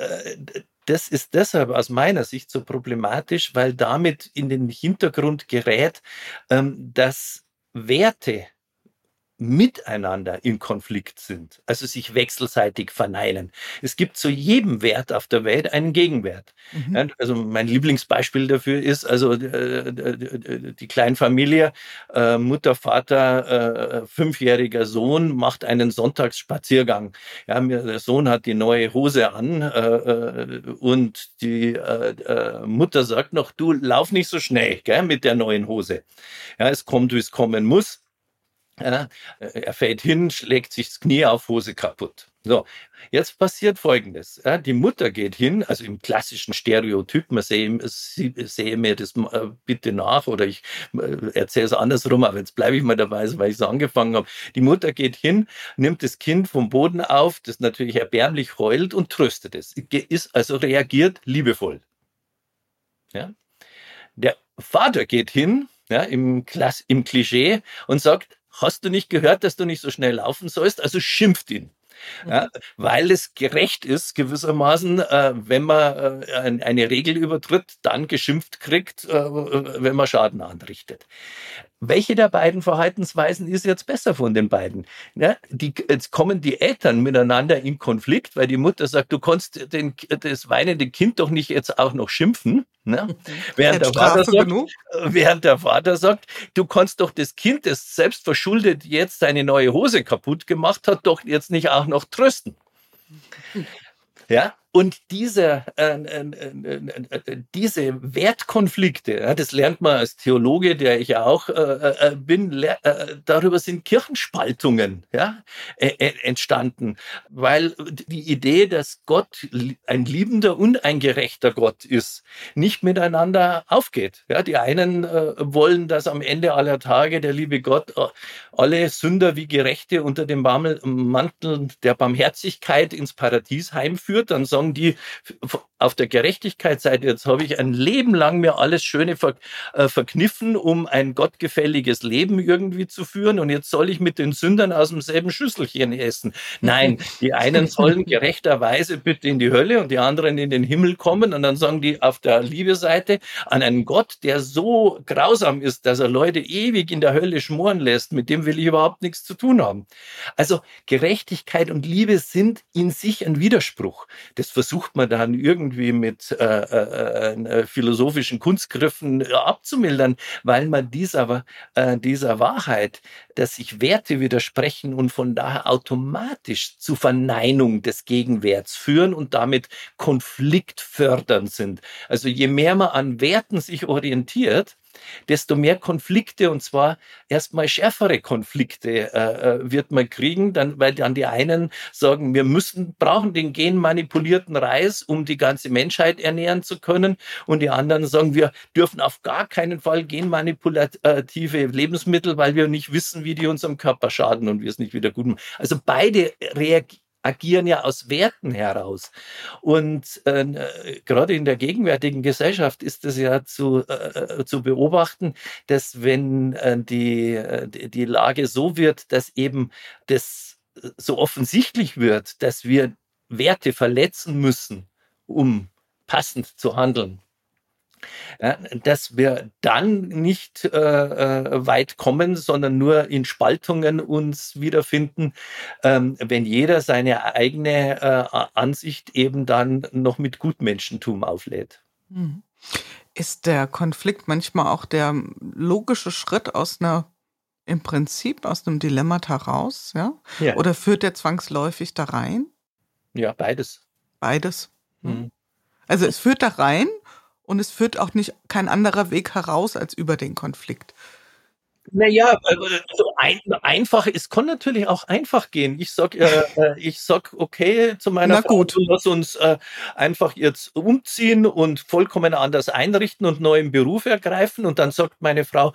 das ist deshalb aus meiner Sicht so problematisch, weil damit in den Hintergrund gerät, ähm, dass Werte miteinander in Konflikt sind, also sich wechselseitig verneinen. Es gibt zu jedem Wert auf der Welt einen Gegenwert. Mhm. Also mein Lieblingsbeispiel dafür ist also äh, die Kleinfamilie, äh, Mutter, Vater, äh, fünfjähriger Sohn macht einen Sonntagsspaziergang. Ja, der Sohn hat die neue Hose an äh, äh, und die äh, äh, Mutter sagt noch, du lauf nicht so schnell gell, mit der neuen Hose. Ja, es kommt, wie es kommen muss. Äh, er fällt hin, schlägt sich das Knie auf, Hose kaputt. So, jetzt passiert Folgendes. Die Mutter geht hin, also im klassischen Stereotyp, man sehe, sehe mir das äh, bitte nach oder ich äh, erzähle es andersrum, aber jetzt bleibe ich mal dabei, weil ich so angefangen habe. Die Mutter geht hin, nimmt das Kind vom Boden auf, das natürlich erbärmlich heult und tröstet es. Ist also reagiert liebevoll. Ja? Der Vater geht hin, ja, im, Klass im Klischee und sagt, hast du nicht gehört, dass du nicht so schnell laufen sollst? Also schimpft ihn. Ja, mhm. weil es gerecht ist, gewissermaßen, äh, wenn man äh, eine Regel übertritt, dann geschimpft kriegt, äh, wenn man Schaden anrichtet welche der beiden Verhaltensweisen ist jetzt besser von den beiden? Ja, die, jetzt kommen die Eltern miteinander in Konflikt, weil die Mutter sagt, du kannst den, das weinende Kind doch nicht jetzt auch noch schimpfen. Ne? Während, der Vater sagt, während der Vater sagt, du kannst doch das Kind, das selbst verschuldet jetzt seine neue Hose kaputt gemacht hat, doch jetzt nicht auch noch trösten. Ja, und diese, äh, äh, äh, diese Wertkonflikte, ja, das lernt man als Theologe, der ich ja auch äh, äh, bin, äh, darüber sind Kirchenspaltungen ja, entstanden, weil die Idee, dass Gott ein liebender und ein gerechter Gott ist, nicht miteinander aufgeht. Ja, die einen wollen, dass am Ende aller Tage der liebe Gott alle Sünder wie Gerechte unter dem Mantel der Barmherzigkeit ins Paradies heimführt, dann sagen die auf der Gerechtigkeitsseite, jetzt habe ich ein Leben lang mir alles Schöne ver, äh, verkniffen, um ein gottgefälliges Leben irgendwie zu führen und jetzt soll ich mit den Sündern aus demselben Schüsselchen essen. Nein, die einen sollen gerechterweise bitte in die Hölle und die anderen in den Himmel kommen und dann sagen die auf der Liebe-Seite an einen Gott, der so grausam ist, dass er Leute ewig in der Hölle schmoren lässt, mit dem will ich überhaupt nichts zu tun haben. Also Gerechtigkeit und Liebe sind in sich ein Widerspruch. Das versucht man dann irgendwie mit äh, äh, äh, philosophischen Kunstgriffen äh, abzumildern, weil man dieser, äh, dieser Wahrheit, dass sich Werte widersprechen und von daher automatisch zu Verneinung des Gegenwerts führen und damit konfliktfördernd sind. Also je mehr man an Werten sich orientiert, desto mehr Konflikte und zwar erstmal schärfere Konflikte äh, äh, wird man kriegen, dann, weil dann die einen sagen, wir müssen, brauchen den genmanipulierten Reis, um die ganze Menschheit ernähren zu können und die anderen sagen, wir dürfen auf gar keinen Fall genmanipulative Lebensmittel, weil wir nicht wissen, wie die unserem Körper schaden und wir es nicht wieder gut machen. Also beide reagieren agieren ja aus Werten heraus. Und äh, gerade in der gegenwärtigen Gesellschaft ist es ja zu, äh, zu beobachten, dass wenn äh, die, äh, die Lage so wird, dass eben das so offensichtlich wird, dass wir Werte verletzen müssen, um passend zu handeln, ja, dass wir dann nicht äh, äh, weit kommen, sondern nur in Spaltungen uns wiederfinden, ähm, wenn jeder seine eigene äh, Ansicht eben dann noch mit Gutmenschentum auflädt. Hm. Ist der Konflikt manchmal auch der logische Schritt aus einer im Prinzip aus einem Dilemma heraus, ja? ja. Oder führt der zwangsläufig da rein? Ja, beides. Beides. Mhm. Also es führt da rein und es führt auch nicht kein anderer Weg heraus als über den Konflikt. Naja, also ein, einfach, es kann natürlich auch einfach gehen. Ich sag, äh, äh ich sag, okay, zu meiner Na gut. Frau, lass uns äh, einfach jetzt umziehen und vollkommen anders einrichten und neuen Beruf ergreifen. Und dann sagt meine Frau,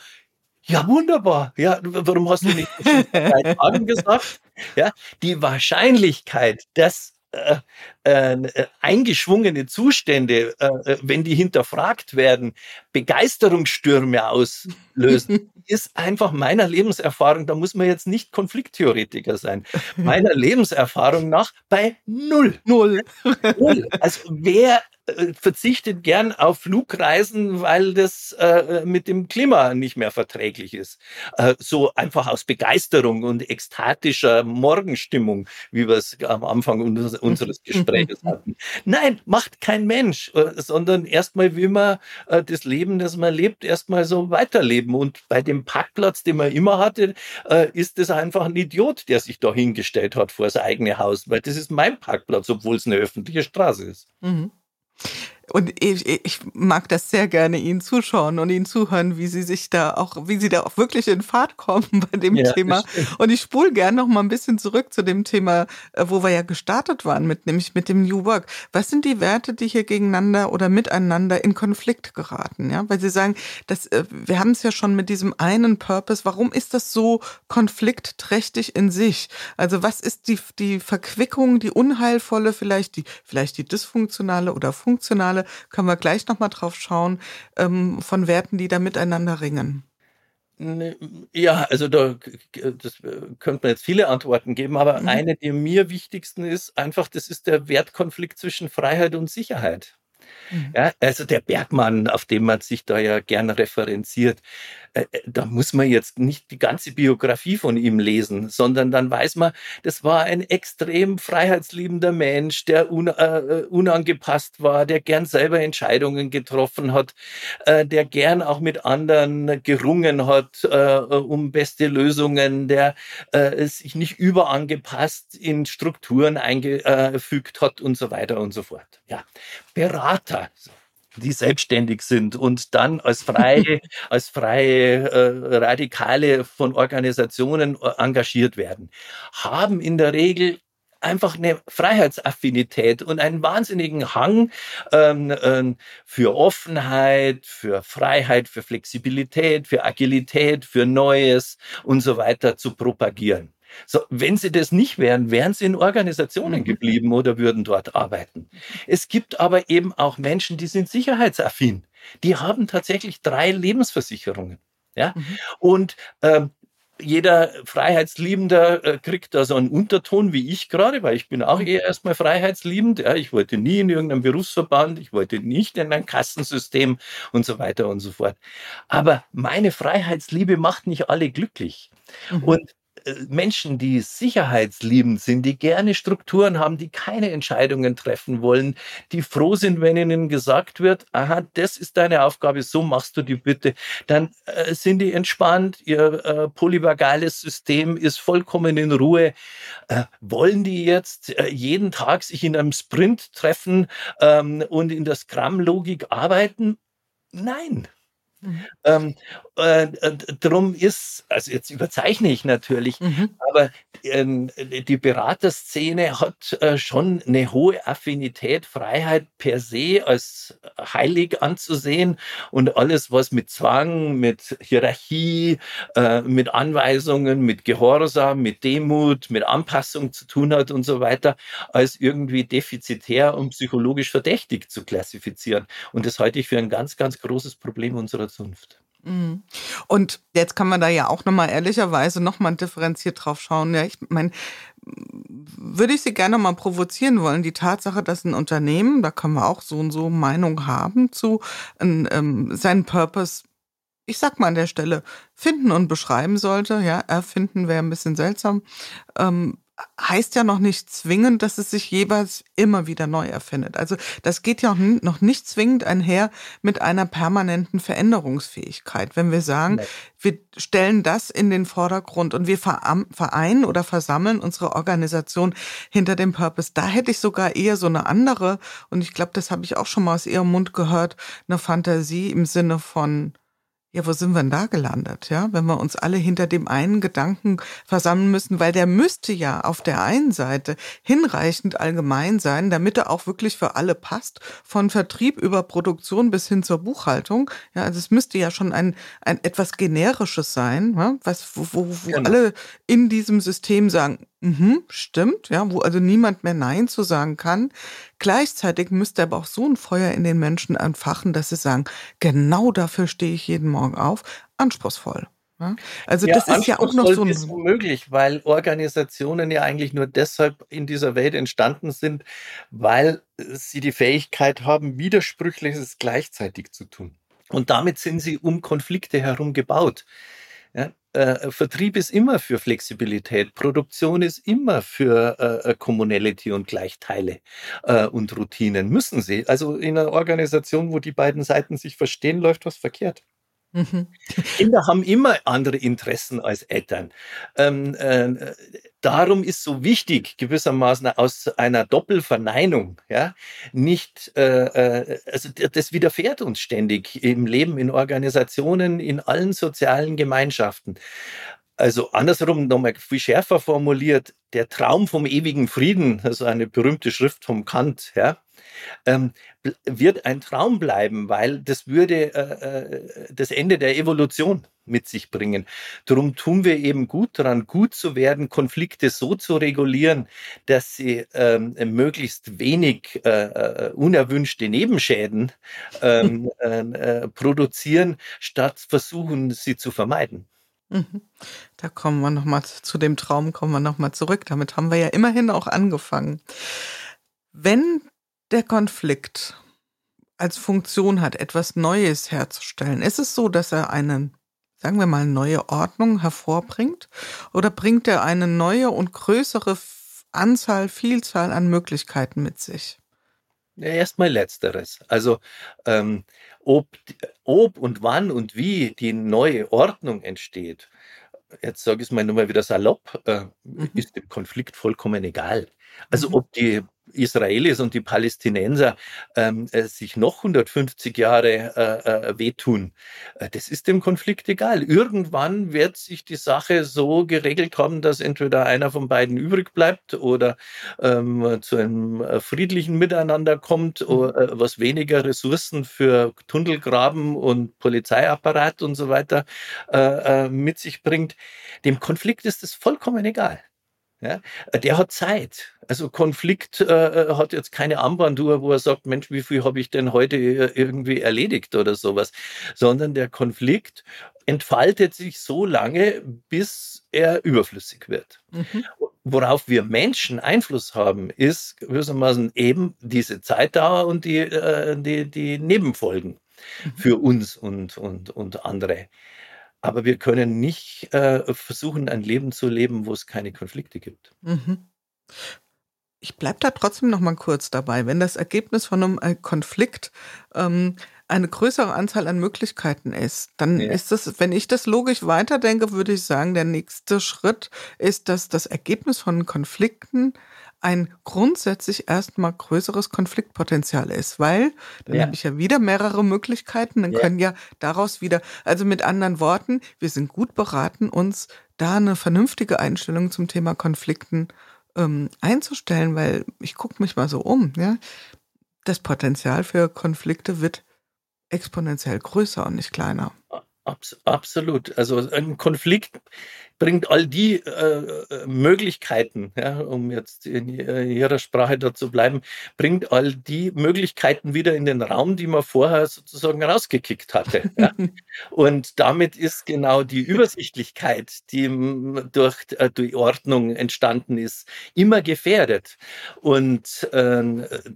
Ja, wunderbar. Ja, warum hast du nicht drei Tagen gesagt? Ja, die Wahrscheinlichkeit, dass äh, äh, eingeschwungene Zustände, äh, äh, wenn die hinterfragt werden, Begeisterungsstürme auslösen, ist einfach meiner Lebenserfahrung, da muss man jetzt nicht Konflikttheoretiker sein, meiner Lebenserfahrung nach bei null. Null. null. Also wer äh, verzichtet gern auf Flugreisen, weil das äh, mit dem Klima nicht mehr verträglich ist. Äh, so einfach aus Begeisterung und ekstatischer Morgenstimmung, wie wir es am Anfang unseres, unseres Gesprächs hatten. Nein, macht kein Mensch, äh, sondern erstmal will man äh, das Leben, das man lebt, erstmal so weiterleben. Und bei dem Parkplatz, den man immer hatte, äh, ist es einfach ein Idiot, der sich da hingestellt hat vor sein eigenes Haus, weil das ist mein Parkplatz, obwohl es eine öffentliche Straße ist. Mhm. Und ich, ich mag das sehr gerne, Ihnen zuschauen und Ihnen zuhören, wie Sie sich da auch, wie Sie da auch wirklich in Fahrt kommen bei dem ja, Thema. Und ich spule gerne noch mal ein bisschen zurück zu dem Thema, äh, wo wir ja gestartet waren mit, nämlich mit dem New Work. Was sind die Werte, die hier gegeneinander oder miteinander in Konflikt geraten? Ja, weil Sie sagen, dass, äh, wir haben es ja schon mit diesem einen Purpose. Warum ist das so konfliktträchtig in sich? Also was ist die, die Verquickung, die unheilvolle, vielleicht die, vielleicht die dysfunktionale oder funktionale Merkmale, können wir gleich nochmal drauf schauen, ähm, von Werten, die da miteinander ringen. Ne, ja, also da das äh, könnte man jetzt viele Antworten geben, aber mhm. eine, die mir wichtigsten ist, einfach, das ist der Wertkonflikt zwischen Freiheit und Sicherheit. Mhm. Ja, also der Bergmann, auf dem man sich da ja gern referenziert, äh, äh, da muss man jetzt nicht die ganze Biografie von ihm lesen, sondern dann weiß man, das war ein extrem freiheitsliebender Mensch, der un, äh, unangepasst war, der gern selber Entscheidungen getroffen hat, äh, der gern auch mit anderen gerungen hat äh, um beste Lösungen, der äh, sich nicht überangepasst in Strukturen eingefügt hat und so weiter und so fort. Ja, Berater die selbstständig sind und dann als freie, als freie äh, Radikale von Organisationen äh, engagiert werden, haben in der Regel einfach eine Freiheitsaffinität und einen wahnsinnigen Hang ähm, äh, für Offenheit, für Freiheit, für Flexibilität, für Agilität, für Neues und so weiter zu propagieren. So, wenn sie das nicht wären, wären sie in Organisationen mhm. geblieben oder würden dort arbeiten. Es gibt aber eben auch Menschen, die sind sicherheitsaffin. Die haben tatsächlich drei Lebensversicherungen. Ja? Mhm. Und ähm, jeder Freiheitsliebender äh, kriegt da so einen Unterton wie ich gerade, weil ich bin auch mhm. eher erstmal freiheitsliebend. Ja, ich wollte nie in irgendeinem Berufsverband, ich wollte nicht in ein Kassensystem und so weiter und so fort. Aber meine Freiheitsliebe macht nicht alle glücklich. Mhm. Und Menschen, die sicherheitsliebend sind, die gerne Strukturen haben, die keine Entscheidungen treffen wollen, die froh sind, wenn ihnen gesagt wird, aha, das ist deine Aufgabe, so machst du die bitte, dann äh, sind die entspannt, ihr äh, polyvagales System ist vollkommen in Ruhe. Äh, wollen die jetzt äh, jeden Tag sich in einem Sprint treffen ähm, und in der Scrum-Logik arbeiten? Nein. Mhm. Ähm, äh, drum ist, also jetzt überzeichne ich natürlich, mhm. aber äh, die Beraterszene hat äh, schon eine hohe Affinität, Freiheit per se als heilig anzusehen und alles, was mit Zwang, mit Hierarchie, äh, mit Anweisungen, mit Gehorsam, mit Demut, mit Anpassung zu tun hat und so weiter, als irgendwie defizitär und psychologisch verdächtig zu klassifizieren. Und das halte ich für ein ganz, ganz großes Problem unserer Zunft. Mhm. Und jetzt kann man da ja auch nochmal ehrlicherweise nochmal differenziert drauf schauen. Ja, ich meine, würde ich Sie gerne mal provozieren wollen. Die Tatsache, dass ein Unternehmen, da kann man auch so und so Meinung haben zu ein, ähm, seinen Purpose, ich sag mal an der Stelle, finden und beschreiben sollte. Ja, erfinden wäre ein bisschen seltsam. Ähm, heißt ja noch nicht zwingend, dass es sich jeweils immer wieder neu erfindet. Also das geht ja noch nicht zwingend einher mit einer permanenten Veränderungsfähigkeit. Wenn wir sagen, nee. wir stellen das in den Vordergrund und wir vereinen oder versammeln unsere Organisation hinter dem Purpose, da hätte ich sogar eher so eine andere, und ich glaube, das habe ich auch schon mal aus Ihrem Mund gehört, eine Fantasie im Sinne von ja, wo sind wir denn da gelandet, ja? Wenn wir uns alle hinter dem einen Gedanken versammeln müssen, weil der müsste ja auf der einen Seite hinreichend allgemein sein, damit er auch wirklich für alle passt, von Vertrieb über Produktion bis hin zur Buchhaltung. Ja, also es müsste ja schon ein, ein etwas generisches sein, ja? was, wo, wo, wo genau. alle in diesem System sagen, Mhm, stimmt, ja, wo also niemand mehr Nein zu sagen kann. Gleichzeitig müsste aber auch so ein Feuer in den Menschen entfachen, dass sie sagen, genau dafür stehe ich jeden Morgen auf. Anspruchsvoll. Ja? Also ja, das ist ja auch noch so ein ist unmöglich, weil Organisationen ja eigentlich nur deshalb in dieser Welt entstanden sind, weil sie die Fähigkeit haben, Widersprüchliches gleichzeitig zu tun. Und damit sind sie um Konflikte herum gebaut. Ja, äh, Vertrieb ist immer für Flexibilität, Produktion ist immer für äh, äh, Commonality und Gleichteile äh, und Routinen. Müssen sie. Also in einer Organisation, wo die beiden Seiten sich verstehen, läuft was verkehrt. Mhm. Kinder haben immer andere Interessen als Eltern. Ähm, äh, darum ist so wichtig, gewissermaßen aus einer Doppelverneinung, ja, nicht, äh, äh, also das widerfährt uns ständig im Leben, in Organisationen, in allen sozialen Gemeinschaften. Also andersrum nochmal viel schärfer formuliert, der Traum vom ewigen Frieden, also eine berühmte Schrift vom Kant, ja, ähm, wird ein Traum bleiben, weil das würde äh, äh, das Ende der Evolution mit sich bringen. Darum tun wir eben gut daran, gut zu werden, Konflikte so zu regulieren, dass sie ähm, möglichst wenig äh, äh unerwünschte Nebenschäden ähm, äh, produzieren, statt versuchen, sie zu vermeiden. Mhm. Da kommen wir nochmal zu dem Traum, kommen wir nochmal zurück. Damit haben wir ja immerhin auch angefangen. Wenn der Konflikt als Funktion hat, etwas Neues herzustellen, ist es so, dass er eine, sagen wir mal, neue Ordnung hervorbringt? Oder bringt er eine neue und größere Anzahl, Vielzahl an Möglichkeiten mit sich? Ja, erstmal letzteres. Also ähm, ob, ob und wann und wie die neue Ordnung entsteht, jetzt sage ich es mal nochmal wieder salopp, äh, mhm. ist dem Konflikt vollkommen egal. Also mhm. ob die Israelis und die Palästinenser ähm, äh, sich noch 150 Jahre äh, äh, wehtun, äh, das ist dem Konflikt egal. Irgendwann wird sich die Sache so geregelt haben, dass entweder einer von beiden übrig bleibt oder ähm, zu einem äh, friedlichen Miteinander kommt, mhm. oder, äh, was weniger Ressourcen für Tunnelgraben und Polizeiapparat und so weiter mit sich bringt. Dem Konflikt ist es vollkommen egal. Ja, der hat Zeit. Also Konflikt äh, äh, hat jetzt keine Armbanduhr, wo er sagt, Mensch, wie viel habe ich denn heute äh, irgendwie erledigt oder sowas, sondern der Konflikt entfaltet sich so lange, bis er überflüssig wird. Mhm. Worauf wir Menschen Einfluss haben, ist gewissermaßen eben diese Zeitdauer und die, äh, die, die Nebenfolgen mhm. für uns und, und, und andere. Aber wir können nicht äh, versuchen, ein Leben zu leben, wo es keine Konflikte gibt. Mhm. Ich bleibe da trotzdem noch mal kurz dabei. Wenn das Ergebnis von einem äh, Konflikt ähm, eine größere Anzahl an Möglichkeiten ist, dann ja. ist das, wenn ich das logisch weiterdenke, würde ich sagen, der nächste Schritt ist, dass das Ergebnis von Konflikten ein grundsätzlich erstmal größeres Konfliktpotenzial ist, weil dann ja. habe ich ja wieder mehrere Möglichkeiten, dann ja. können ja daraus wieder, also mit anderen Worten, wir sind gut beraten, uns da eine vernünftige Einstellung zum Thema Konflikten ähm, einzustellen, weil ich gucke mich mal so um, ja. Das Potenzial für Konflikte wird exponentiell größer und nicht kleiner. Abs absolut. Also ein Konflikt bringt all die äh, äh, Möglichkeiten, ja, um jetzt in Ihrer Sprache da zu bleiben, bringt all die Möglichkeiten wieder in den Raum, die man vorher sozusagen rausgekickt hatte. ja. Und damit ist genau die Übersichtlichkeit, die durch äh, die Ordnung entstanden ist, immer gefährdet. Und äh,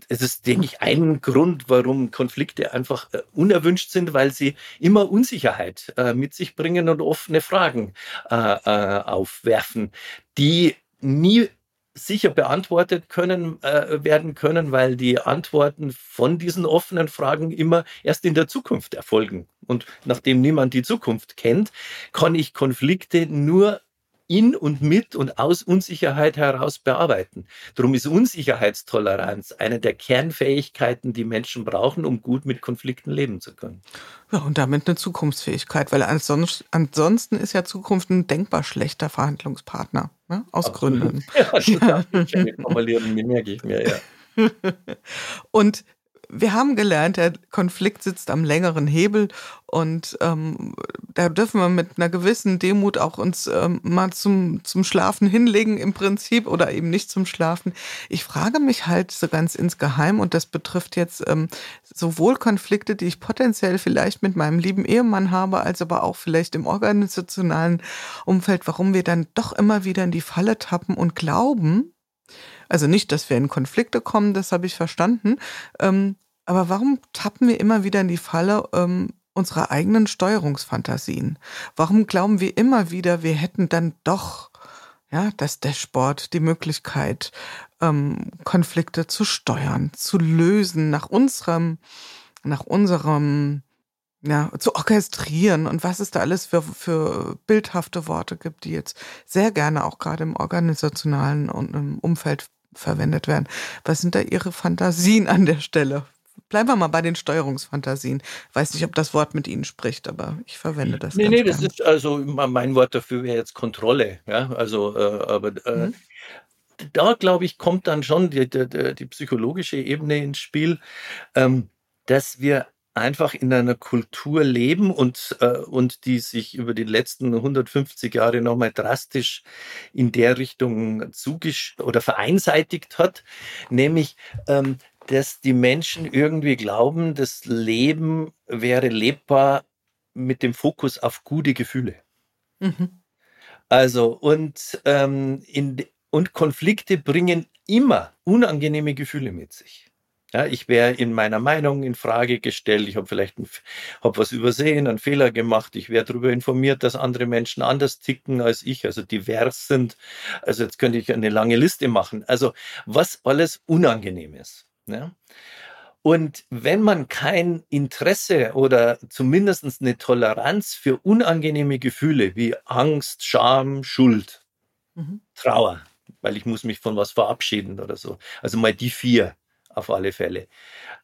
es ist, denke ich, ein Grund, warum Konflikte einfach äh, unerwünscht sind, weil sie immer Unsicherheit äh, mit sich bringen und offene Fragen äh, äh, aufwerfen, die nie sicher beantwortet können äh, werden können, weil die Antworten von diesen offenen Fragen immer erst in der Zukunft erfolgen. Und nachdem niemand die Zukunft kennt, kann ich Konflikte nur in und mit und aus Unsicherheit heraus bearbeiten. Darum ist Unsicherheitstoleranz eine der Kernfähigkeiten, die Menschen brauchen, um gut mit Konflikten leben zu können. Ja, und damit eine Zukunftsfähigkeit, weil ansonsten ist ja Zukunft ein denkbar schlechter Verhandlungspartner, ne? aus Absolut. Gründen. Ja, ja. Formulierung merke ich mir, ja. und wir haben gelernt, der Konflikt sitzt am längeren Hebel und ähm, da dürfen wir mit einer gewissen Demut auch uns ähm, mal zum, zum Schlafen hinlegen im Prinzip oder eben nicht zum Schlafen. Ich frage mich halt so ganz insgeheim und das betrifft jetzt ähm, sowohl Konflikte, die ich potenziell vielleicht mit meinem lieben Ehemann habe, als aber auch vielleicht im organisationalen Umfeld, warum wir dann doch immer wieder in die Falle tappen und glauben, also nicht, dass wir in Konflikte kommen, das habe ich verstanden. Ähm, aber warum tappen wir immer wieder in die Falle ähm, unserer eigenen Steuerungsfantasien? Warum glauben wir immer wieder, wir hätten dann doch ja, das Dashboard, die Möglichkeit, ähm, Konflikte zu steuern, zu lösen, nach unserem, nach unserem, ja, zu orchestrieren und was es da alles für, für bildhafte Worte gibt, die jetzt sehr gerne auch gerade im organisationalen und im Umfeld verwendet werden. Was sind da Ihre Fantasien an der Stelle? Bleiben wir mal bei den Steuerungsfantasien. Weiß nicht, ob das Wort mit Ihnen spricht, aber ich verwende das. Nee, nee, das ist also mein Wort dafür wäre jetzt Kontrolle. Ja, also, äh, aber äh, mhm. da glaube ich, kommt dann schon die, die, die psychologische Ebene ins Spiel, ähm, dass wir einfach in einer Kultur leben und, äh, und die sich über die letzten 150 Jahre nochmal drastisch in der Richtung zugesch oder vereinseitigt hat, nämlich ähm, dass die Menschen irgendwie glauben, das Leben wäre lebbar mit dem Fokus auf gute Gefühle. Mhm. Also und, ähm, in, und Konflikte bringen immer unangenehme Gefühle mit sich. Ja, ich wäre in meiner Meinung in Frage gestellt, ich habe vielleicht hab was übersehen, einen Fehler gemacht, ich wäre darüber informiert, dass andere Menschen anders ticken als ich, also divers sind. Also jetzt könnte ich eine lange Liste machen. Also was alles unangenehm ist. Ja? Und wenn man kein Interesse oder zumindest eine Toleranz für unangenehme Gefühle wie Angst, Scham, Schuld, mhm. Trauer, weil ich muss mich von was verabschieden oder so, also mal die vier auf alle Fälle,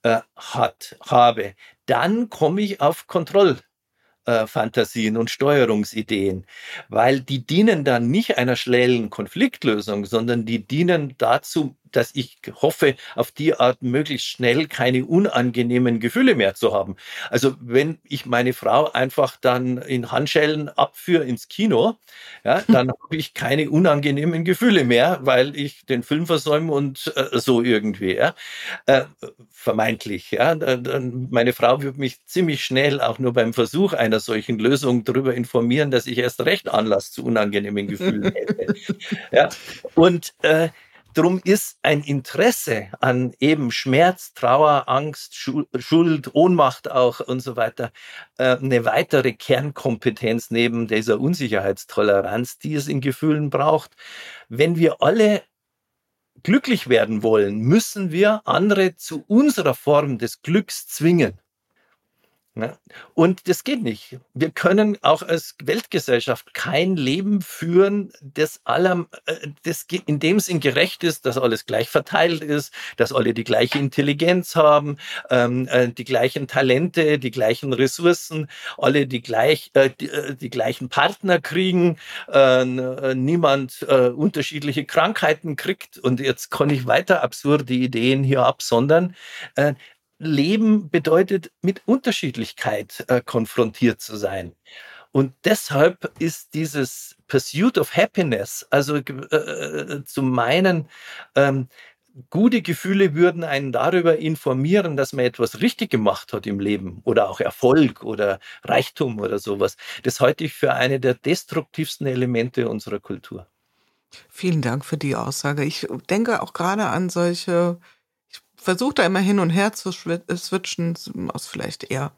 äh, hat, habe, dann komme ich auf Kontrollfantasien äh, und Steuerungsideen, weil die dienen dann nicht einer schnellen Konfliktlösung, sondern die dienen dazu, dass ich hoffe, auf die Art möglichst schnell keine unangenehmen Gefühle mehr zu haben. Also wenn ich meine Frau einfach dann in Handschellen abführe ins Kino, ja, dann habe ich keine unangenehmen Gefühle mehr, weil ich den Film versäume und äh, so irgendwie, ja, äh, vermeintlich. Ja, dann, meine Frau wird mich ziemlich schnell auch nur beim Versuch einer solchen Lösung darüber informieren, dass ich erst recht Anlass zu unangenehmen Gefühlen hätte. ja, und äh, Drum ist ein Interesse an eben Schmerz, Trauer, Angst, Schuld, Ohnmacht auch und so weiter äh, eine weitere Kernkompetenz neben dieser Unsicherheitstoleranz, die es in Gefühlen braucht. Wenn wir alle glücklich werden wollen, müssen wir andere zu unserer Form des Glücks zwingen. Ne? Und das geht nicht. Wir können auch als Weltgesellschaft kein Leben führen, das allem, äh, das in dem Sinn gerecht ist, dass alles gleich verteilt ist, dass alle die gleiche Intelligenz haben, ähm, äh, die gleichen Talente, die gleichen Ressourcen, alle die gleich, äh, die, die gleichen Partner kriegen, niemand unterschiedliche Krankheiten kriegt. Und jetzt kann ich weiter absurde Ideen hier absondern. Leben bedeutet, mit Unterschiedlichkeit äh, konfrontiert zu sein. Und deshalb ist dieses Pursuit of Happiness, also äh, zu meinen, ähm, gute Gefühle würden einen darüber informieren, dass man etwas richtig gemacht hat im Leben oder auch Erfolg oder Reichtum oder sowas. Das halte ich für eine der destruktivsten Elemente unserer Kultur. Vielen Dank für die Aussage. Ich denke auch gerade an solche versuche da immer hin und her zu äh, switchen, aus vielleicht eher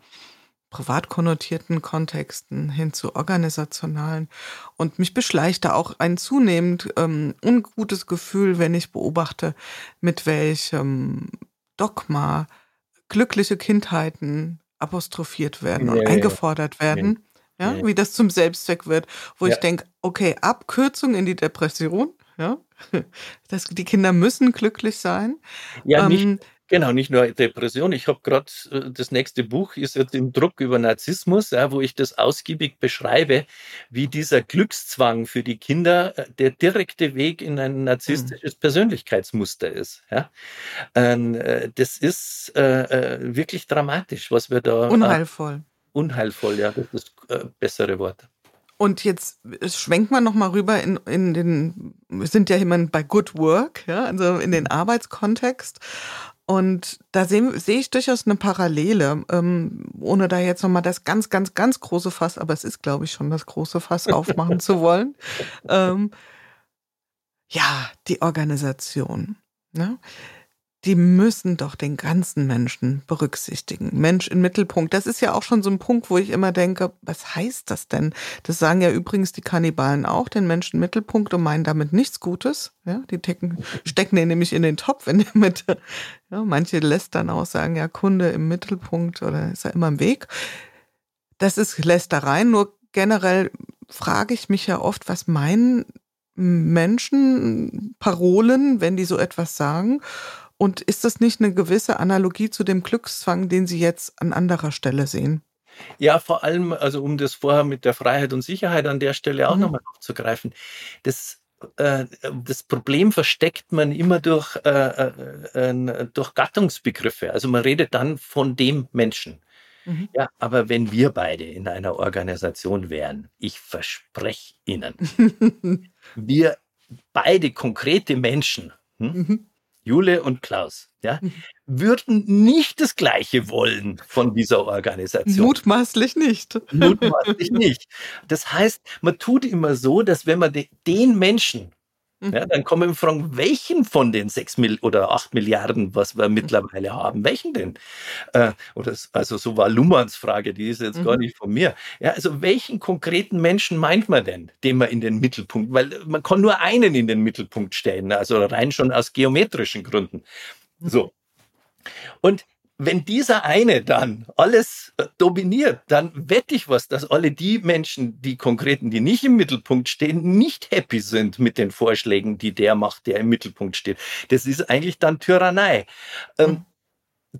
privat konnotierten Kontexten hin zu organisationalen. Und mich beschleicht da auch ein zunehmend ähm, ungutes Gefühl, wenn ich beobachte, mit welchem Dogma glückliche Kindheiten apostrophiert werden und ja, eingefordert werden. ja, ja. wie das zum Selbstzweck wird, wo ja. ich denke, okay, Abkürzung in die Depression, ja, das, die Kinder müssen glücklich sein. Ja, nicht, ähm, Genau, nicht nur Depression. Ich habe gerade äh, das nächste Buch ist jetzt im Druck über Narzissmus, ja, wo ich das ausgiebig beschreibe, wie dieser Glückszwang für die Kinder äh, der direkte Weg in ein narzisstisches mhm. Persönlichkeitsmuster ist. Ja. Ähm, äh, das ist äh, wirklich dramatisch, was wir da. Unheilvoll. unheilvoll, ja, das ist das bessere Wort. Und jetzt schwenkt man nochmal rüber in, in den, wir sind ja immer bei Good Work, ja, also in den Arbeitskontext. Und da sehe seh ich durchaus eine Parallele, ähm, ohne da jetzt nochmal das ganz, ganz, ganz große Fass, aber es ist, glaube ich, schon das große Fass aufmachen zu wollen. Ähm, ja, die Organisation. Ne? Die müssen doch den ganzen Menschen berücksichtigen. Mensch im Mittelpunkt. Das ist ja auch schon so ein Punkt, wo ich immer denke, was heißt das denn? Das sagen ja übrigens die Kannibalen auch, den Menschen im Mittelpunkt und meinen damit nichts Gutes. Ja, die tecken, stecken den nämlich in den Topf in der Mitte. Ja, manche lässt dann auch sagen, ja, Kunde im Mittelpunkt oder ist er immer im Weg. Das ist Lästerei. Nur generell frage ich mich ja oft, was meinen Menschen, Parolen, wenn die so etwas sagen? Und ist das nicht eine gewisse Analogie zu dem Glückszwang, den Sie jetzt an anderer Stelle sehen? Ja, vor allem, also um das vorher mit der Freiheit und Sicherheit an der Stelle auch mhm. nochmal aufzugreifen. Das äh, das Problem versteckt man immer durch, äh, äh, durch Gattungsbegriffe. Also man redet dann von dem Menschen. Mhm. Ja, aber wenn wir beide in einer Organisation wären, ich verspreche Ihnen, wir beide konkrete Menschen, hm, mhm. Jule und Klaus, ja, mhm. würden nicht das Gleiche wollen von dieser Organisation. Mutmaßlich nicht. Mutmaßlich nicht. Das heißt, man tut immer so, dass wenn man den Menschen. Ja, dann kommen wir fragen, welchen von den sechs Mill oder acht Milliarden, was wir mhm. mittlerweile haben, welchen denn? Äh, oder, also so war Luhmanns Frage, die ist jetzt mhm. gar nicht von mir. Ja, also welchen konkreten Menschen meint man denn, den man in den Mittelpunkt, weil man kann nur einen in den Mittelpunkt stellen, also rein schon aus geometrischen Gründen. Mhm. So. Und wenn dieser eine dann alles äh, dominiert, dann wette ich was, dass alle die Menschen, die konkreten, die nicht im Mittelpunkt stehen, nicht happy sind mit den Vorschlägen, die der macht, der im Mittelpunkt steht. Das ist eigentlich dann Tyrannei. Ähm, mhm.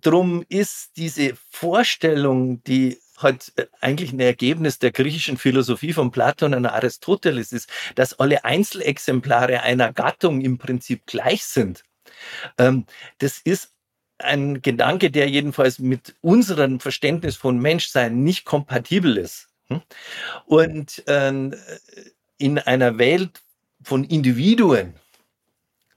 Drum ist diese Vorstellung, die halt äh, eigentlich ein Ergebnis der griechischen Philosophie von Platon und Aristoteles ist, dass alle Einzelexemplare einer Gattung im Prinzip gleich sind. Ähm, das ist ein Gedanke, der jedenfalls mit unserem Verständnis von Menschsein nicht kompatibel ist. Hm? Und ähm, in einer Welt von Individuen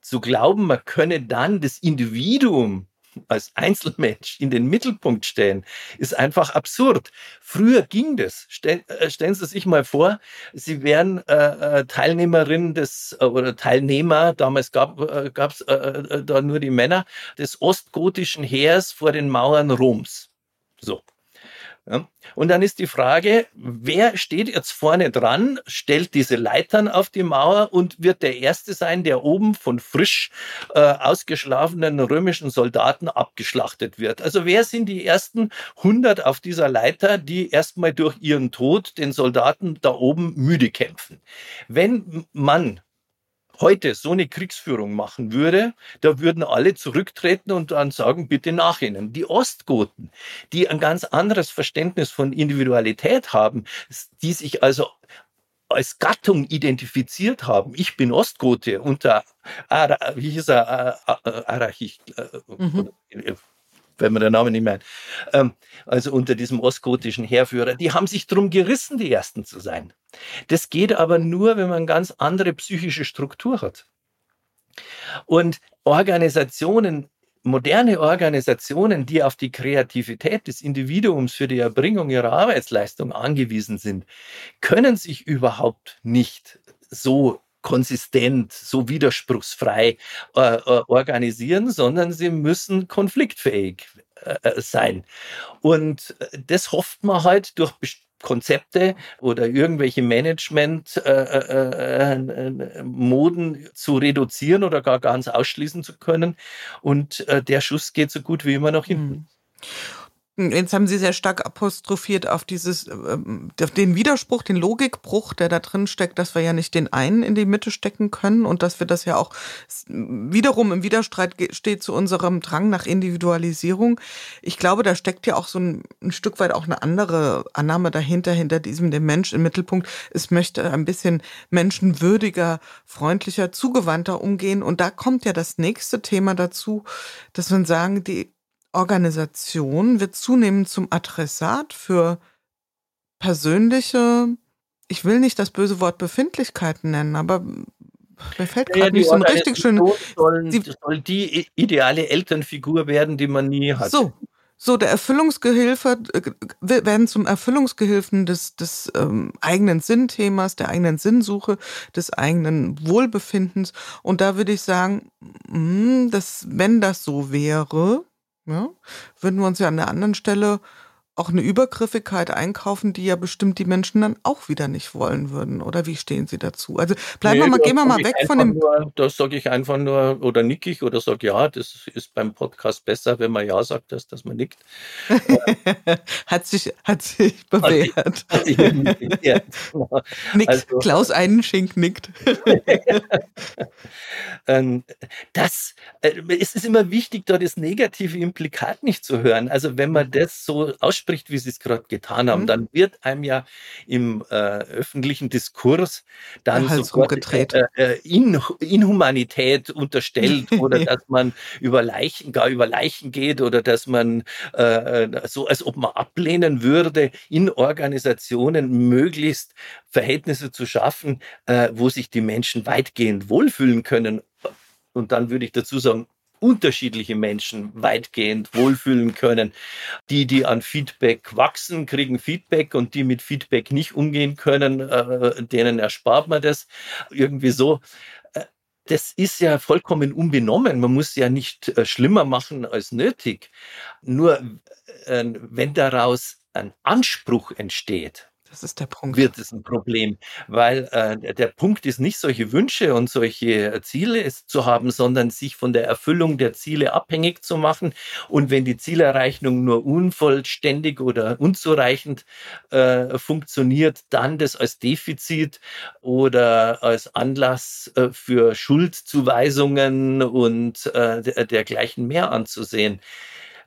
zu glauben, man könne dann das Individuum als Einzelmensch in den Mittelpunkt stellen, ist einfach absurd. Früher ging das. Stell, äh, stellen Sie sich mal vor, Sie wären äh, äh Teilnehmerin des äh, oder Teilnehmer, damals gab es äh, da nur die Männer, des ostgotischen Heers vor den Mauern Roms. So. Ja. Und dann ist die Frage, wer steht jetzt vorne dran, stellt diese Leitern auf die Mauer und wird der Erste sein, der oben von frisch äh, ausgeschlafenen römischen Soldaten abgeschlachtet wird. Also wer sind die ersten 100 auf dieser Leiter, die erstmal durch ihren Tod den Soldaten da oben müde kämpfen? Wenn man heute so eine Kriegsführung machen würde, da würden alle zurücktreten und dann sagen, bitte nach ihnen. Die Ostgoten, die ein ganz anderes Verständnis von Individualität haben, die sich also als Gattung identifiziert haben. Ich bin Ostgote unter Ara, wie hieß er, Arachich, mhm wenn man den Namen nicht mehr, ähm, also unter diesem ostgotischen Heerführer, die haben sich drum gerissen, die Ersten zu sein. Das geht aber nur, wenn man ganz andere psychische Struktur hat. Und Organisationen, moderne Organisationen, die auf die Kreativität des Individuums für die Erbringung ihrer Arbeitsleistung angewiesen sind, können sich überhaupt nicht so konsistent, so widerspruchsfrei äh, äh, organisieren, sondern sie müssen konfliktfähig äh, äh sein. Und äh, das hofft man halt durch Konzepte oder irgendwelche Management-Moden äh, zu reduzieren oder gar ganz ausschließen zu können. Und der Schuss geht so gut wie immer noch hinten. Jetzt haben Sie sehr stark apostrophiert auf dieses, ähm, auf den Widerspruch, den Logikbruch, der da drin steckt, dass wir ja nicht den einen in die Mitte stecken können und dass wir das ja auch wiederum im Widerstreit steht zu unserem Drang nach Individualisierung. Ich glaube, da steckt ja auch so ein, ein Stück weit auch eine andere Annahme dahinter, hinter diesem, der Mensch im Mittelpunkt. Es möchte ein bisschen menschenwürdiger, freundlicher, zugewandter umgehen. Und da kommt ja das nächste Thema dazu, dass man sagen, die Organisation wird zunehmend zum Adressat für persönliche, ich will nicht das böse Wort Befindlichkeiten nennen, aber mir fällt gerade ja, nicht so ein richtig schön. Sollen, soll die ideale Elternfigur werden, die man nie hat. So, so der Erfüllungsgehilfe äh, werden zum Erfüllungsgehilfen des, des ähm, eigenen Sinnthemas, der eigenen Sinnsuche, des eigenen Wohlbefindens. Und da würde ich sagen, mh, hm, dass, wenn das so wäre, ja, würden wir uns ja an der anderen Stelle auch eine Übergriffigkeit einkaufen, die ja bestimmt die Menschen dann auch wieder nicht wollen würden. Oder wie stehen Sie dazu? Also bleiben nee, wir mal, gehen wir mal weg von dem. Nur, das sage ich einfach nur oder nick ich oder sage ja, das ist beim Podcast besser, wenn man ja sagt, dass, dass man nickt. hat sich hat sich bewährt. Hat hat sich bewährt. Nickt. Also, Klaus Einenschink nickt. Ähm, das, äh, es ist immer wichtig, da das negative Implikat nicht zu hören. Also wenn man das so ausspricht, wie Sie es gerade getan haben, mhm. dann wird einem ja im äh, öffentlichen Diskurs dann sofort äh, äh, In Inhumanität unterstellt oder dass man über Leichen, gar über Leichen geht oder dass man äh, äh, so, als ob man ablehnen würde, in Organisationen möglichst Verhältnisse zu schaffen, äh, wo sich die Menschen weitgehend wohlfühlen können. Und dann würde ich dazu sagen, unterschiedliche Menschen weitgehend wohlfühlen können. Die, die an Feedback wachsen, kriegen Feedback und die mit Feedback nicht umgehen können, äh, denen erspart man das irgendwie so. Äh, das ist ja vollkommen unbenommen. Man muss ja nicht äh, schlimmer machen als nötig. Nur äh, wenn daraus ein Anspruch entsteht, das ist der Punkt. Wird es ein Problem, weil äh, der Punkt ist nicht solche Wünsche und solche Ziele zu haben, sondern sich von der Erfüllung der Ziele abhängig zu machen. Und wenn die Zielerreichung nur unvollständig oder unzureichend äh, funktioniert, dann das als Defizit oder als Anlass äh, für Schuldzuweisungen und äh, dergleichen mehr anzusehen.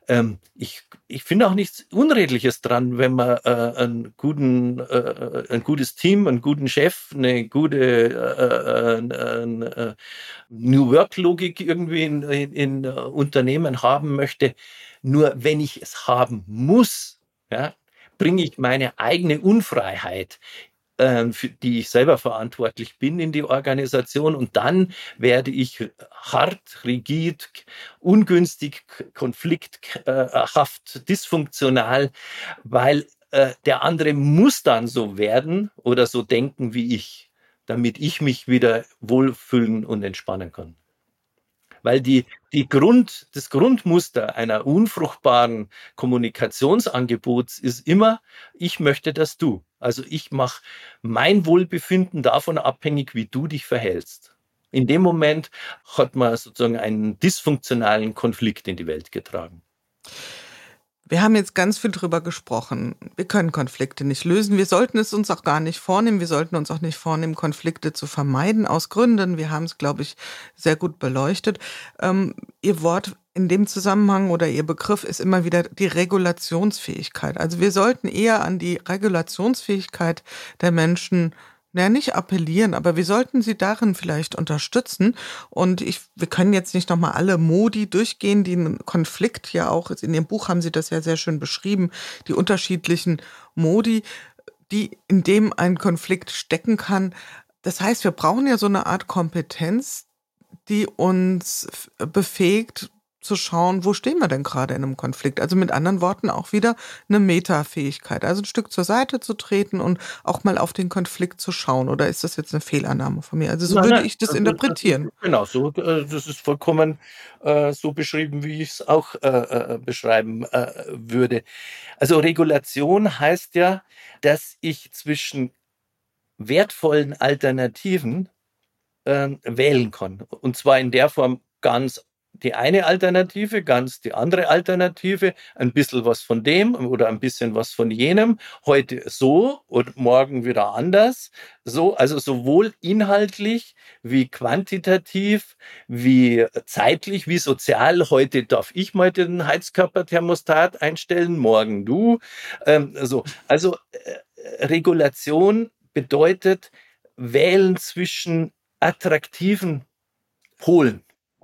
Ähm, ich ich finde auch nichts Unredliches dran, wenn man äh, einen guten, äh, ein gutes Team, einen guten Chef, eine gute äh, äh, äh New Work Logik irgendwie in, in, in Unternehmen haben möchte. Nur wenn ich es haben muss, ja, bringe ich meine eigene Unfreiheit für die ich selber verantwortlich bin in die Organisation. Und dann werde ich hart, rigid, ungünstig, konflikthaft, dysfunktional, weil äh, der andere muss dann so werden oder so denken wie ich, damit ich mich wieder wohlfühlen und entspannen kann weil die, die Grund, das Grundmuster einer unfruchtbaren Kommunikationsangebots ist immer, ich möchte, dass du. Also ich mache mein Wohlbefinden davon abhängig, wie du dich verhältst. In dem Moment hat man sozusagen einen dysfunktionalen Konflikt in die Welt getragen. Wir haben jetzt ganz viel drüber gesprochen. Wir können Konflikte nicht lösen. Wir sollten es uns auch gar nicht vornehmen. Wir sollten uns auch nicht vornehmen, Konflikte zu vermeiden aus Gründen. Wir haben es, glaube ich, sehr gut beleuchtet. Ähm, Ihr Wort in dem Zusammenhang oder Ihr Begriff ist immer wieder die Regulationsfähigkeit. Also wir sollten eher an die Regulationsfähigkeit der Menschen naja, nicht appellieren, aber wir sollten sie darin vielleicht unterstützen. Und ich, wir können jetzt nicht nochmal alle Modi durchgehen, die einen Konflikt ja auch, in Ihrem Buch haben Sie das ja sehr schön beschrieben, die unterschiedlichen Modi, die in dem ein Konflikt stecken kann. Das heißt, wir brauchen ja so eine Art Kompetenz, die uns befähigt, zu schauen, wo stehen wir denn gerade in einem Konflikt. Also mit anderen Worten auch wieder eine Metafähigkeit. Also ein Stück zur Seite zu treten und auch mal auf den Konflikt zu schauen. Oder ist das jetzt eine Fehlannahme von mir? Also so nein, würde nein, ich das also, interpretieren. Das, genau, so, äh, das ist vollkommen äh, so beschrieben, wie ich es auch äh, äh, beschreiben äh, würde. Also Regulation heißt ja, dass ich zwischen wertvollen Alternativen ähm, wählen kann. Und zwar in der Form ganz die eine Alternative, ganz die andere Alternative, ein bisschen was von dem oder ein bisschen was von jenem, heute so und morgen wieder anders. So, also sowohl inhaltlich wie quantitativ, wie zeitlich, wie sozial. Heute darf ich mal den Heizkörperthermostat einstellen, morgen du. Ähm, so, also äh, Regulation bedeutet wählen zwischen attraktiven Polen.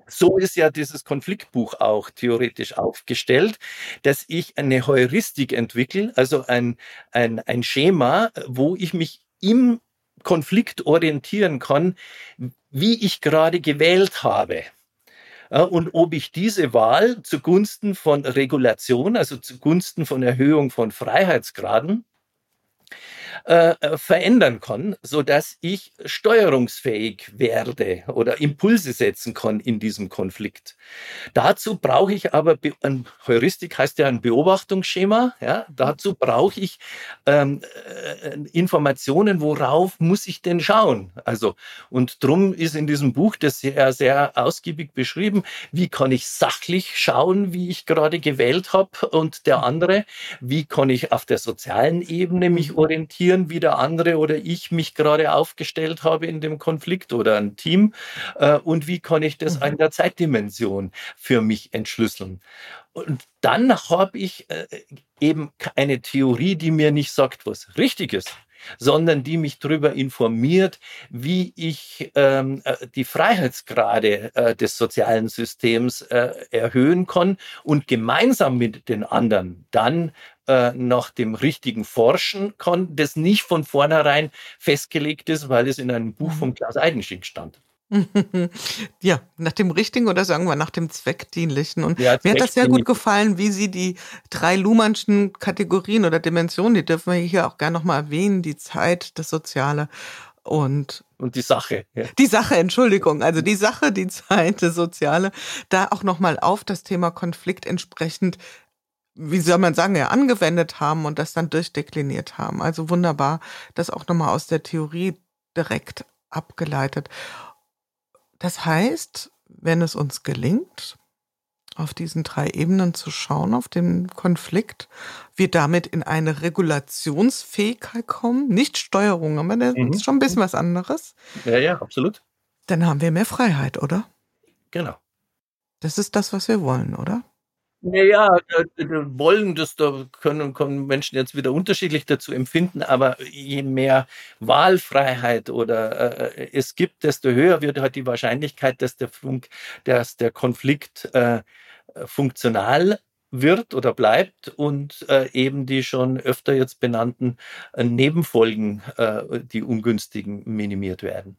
So ist ja dieses Konfliktbuch auch theoretisch aufgestellt, dass ich eine Heuristik entwickle, also ein, ein, ein Schema, wo ich mich im Konflikt orientieren kann, wie ich gerade gewählt habe. Und ob ich diese Wahl zugunsten von Regulation, also zugunsten von Erhöhung von Freiheitsgraden, äh, äh, verändern kann, so dass ich steuerungsfähig werde oder Impulse setzen kann in diesem Konflikt. Dazu brauche ich aber, ein Heuristik heißt ja ein Beobachtungsschema, ja, dazu brauche ich ähm, äh, Informationen, worauf muss ich denn schauen? Also, und drum ist in diesem Buch das sehr, sehr ausgiebig beschrieben, wie kann ich sachlich schauen, wie ich gerade gewählt habe und der andere, wie kann ich auf der sozialen Ebene mich orientieren, akzeptieren, wie der andere oder ich mich gerade aufgestellt habe in dem Konflikt oder ein Team äh, und wie kann ich das mhm. in der Zeitdimension für mich entschlüsseln. Und dann habe ich äh, eben eine Theorie, die mir nicht sagt, was richtig ist sondern die mich darüber informiert, wie ich ähm, äh, die Freiheitsgrade äh, des sozialen Systems äh, erhöhen kann und gemeinsam mit den anderen dann äh, nach dem richtigen forschen kann, das nicht von vornherein festgelegt ist, weil es in einem Buch mhm. von Klaus Eidenschink stand. ja, nach dem richtigen oder sagen wir nach dem zweckdienlichen. Und ja, mir hat das sehr gut gefallen, wie Sie die drei Luhmannschen Kategorien oder Dimensionen, die dürfen wir hier auch gerne nochmal erwähnen, die Zeit, das Soziale und und die Sache. Ja. Die Sache, Entschuldigung, also die Sache, die Zeit, das Soziale, da auch nochmal auf das Thema Konflikt entsprechend wie soll man sagen, ja, angewendet haben und das dann durchdekliniert haben. Also wunderbar, das auch nochmal aus der Theorie direkt abgeleitet. Das heißt, wenn es uns gelingt, auf diesen drei Ebenen zu schauen, auf den Konflikt, wir damit in eine Regulationsfähigkeit kommen, nicht Steuerung, aber das mhm. ist schon ein bisschen was anderes. Ja, ja, absolut. Dann haben wir mehr Freiheit, oder? Genau. Das ist das, was wir wollen, oder? Naja, äh, wollen, das da können, können Menschen jetzt wieder unterschiedlich dazu empfinden, aber je mehr Wahlfreiheit oder äh, es gibt, desto höher wird halt die Wahrscheinlichkeit, dass der, Funk, dass der Konflikt äh, funktional wird oder bleibt und äh, eben die schon öfter jetzt benannten äh, Nebenfolgen, äh, die ungünstigen, minimiert werden.